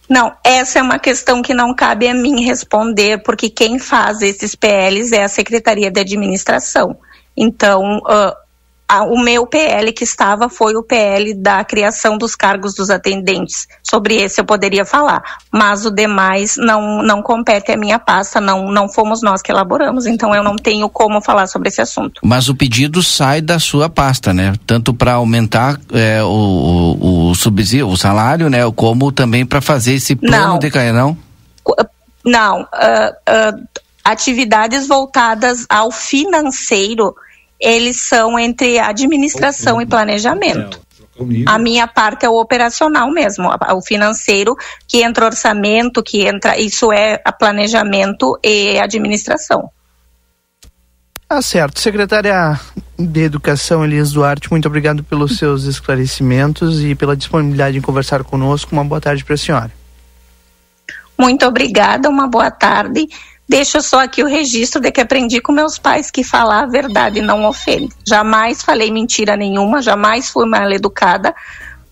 Não, essa é uma questão que não cabe a mim responder, porque quem faz esses PLs é a Secretaria de Administração. Então, ah, a- o meu PL que estava foi o PL da criação dos cargos dos atendentes. Sobre esse eu poderia falar, mas o demais não, não compete à minha pasta, não, não fomos nós que elaboramos, então eu não tenho como falar sobre esse assunto. Mas o pedido sai da sua pasta, né? Tanto para aumentar é, o, o, o subsídio, o salário, né? Como também para fazer esse plano Não. de carreira, não? Não, ah, ah, atividades voltadas ao financeiro, eles são entre administração e planejamento. A minha parte é o operacional mesmo, o financeiro, que entra orçamento, que entra, isso é a planejamento e administração. Tá certo. Secretária de Educação, Elias Duarte, muito obrigado pelos seus esclarecimentos e pela disponibilidade em conversar conosco. Uma boa tarde para a senhora. Muito obrigada, uma boa tarde. Deixo só aqui o registro de que aprendi com meus pais que falar a verdade não ofende. Jamais falei mentira nenhuma, jamais fui mal educada,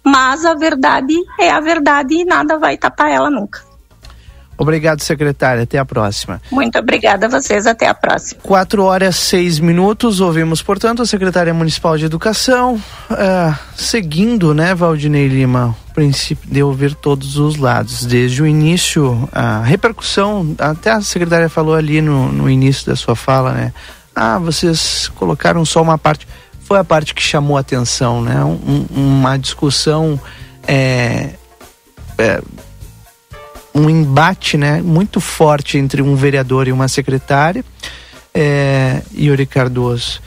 mas a verdade é a verdade e nada vai tapar ela nunca. Obrigado, secretária. Até a próxima. Muito obrigada a vocês, até a próxima. 4 horas seis minutos. Ouvimos, portanto, a secretária municipal de Educação. ah, seguindo, né, Valdinei Lima, o princípio de ouvir todos os lados. Desde o início, a repercussão, até a secretária falou ali no, no início da sua fala, né? Ah, vocês colocaram só uma parte. Foi a parte que chamou a atenção, né? Um- uma discussão. é, é, um embate né, muito forte entre um vereador e uma secretária, é, Yuri Cardoso.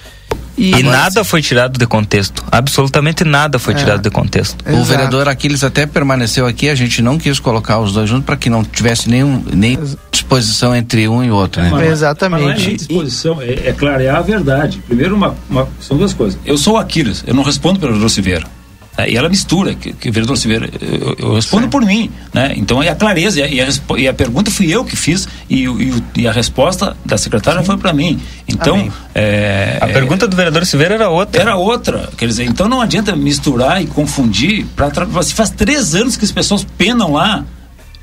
E, e nada foi tirado de contexto. Absolutamente nada foi é. tirado de contexto. O vereador Aquiles até permaneceu aqui, a gente não quis colocar os dois juntos para que não tivesse nenhum, nem disposição entre um e outro. Né? Mas, Exatamente. Mas não é disposição, é, é claro, é a verdade. Primeiro, uma, uma, são duas coisas. Eu sou o Aquiles, eu não respondo pelo vereador Silveira. É, e ela mistura, que, que o vereador Silveira, eu, eu respondo Sim. por mim, né? Então é a clareza, e a, e a, pergunta fui eu que fiz, e, e, e a resposta da secretária Sim. foi para mim. Então. É, a pergunta do vereador Silveira era outra. Era outra. Quer dizer, então não adianta misturar e confundir. Pra, se faz três anos que as pessoas penam lá,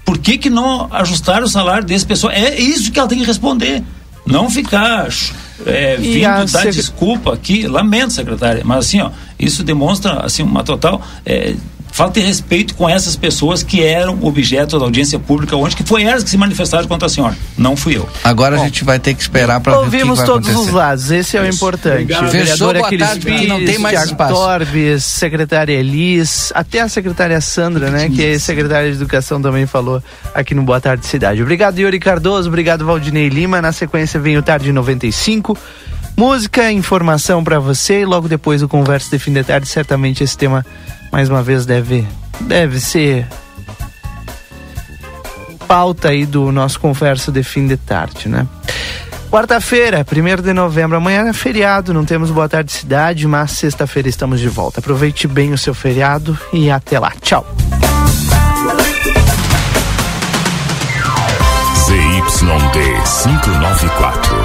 por que, que não ajustaram o salário desse pessoal? É isso que ela tem que responder. Não ficar é, vindo dar desculpa aqui, lamento, secretária, mas assim, ó, isso demonstra assim uma total é, falta de respeito com essas pessoas que eram objeto da audiência pública onde que foi elas que se manifestaram contra a senhora, não fui eu. Agora Bom, a gente vai ter que esperar para ver o que Ouvimos todos os lados, esse é o importante. Obrigado. Fechou, boa tarde, Pires, não tem mais espaço. Torbes, secretária Elis, até a secretária Sandra, né, que é secretária de Educação também falou aqui no Boa Tarde Cidade. Obrigado, Yuri Cardoso, obrigado, Valdinei Lima. Na sequência vem o Tarde 95. Música, informação para você e logo depois o Conversa de Fim de Tarde, certamente esse tema mais uma vez deve deve ser pauta aí do nosso conversa de fim de tarde, né? Quarta-feira, 1 de novembro, amanhã é feriado, não temos Boa Tarde Cidade, mas sexta-feira estamos de volta. Aproveite bem o seu feriado e até lá. Tchau. ZYD 594,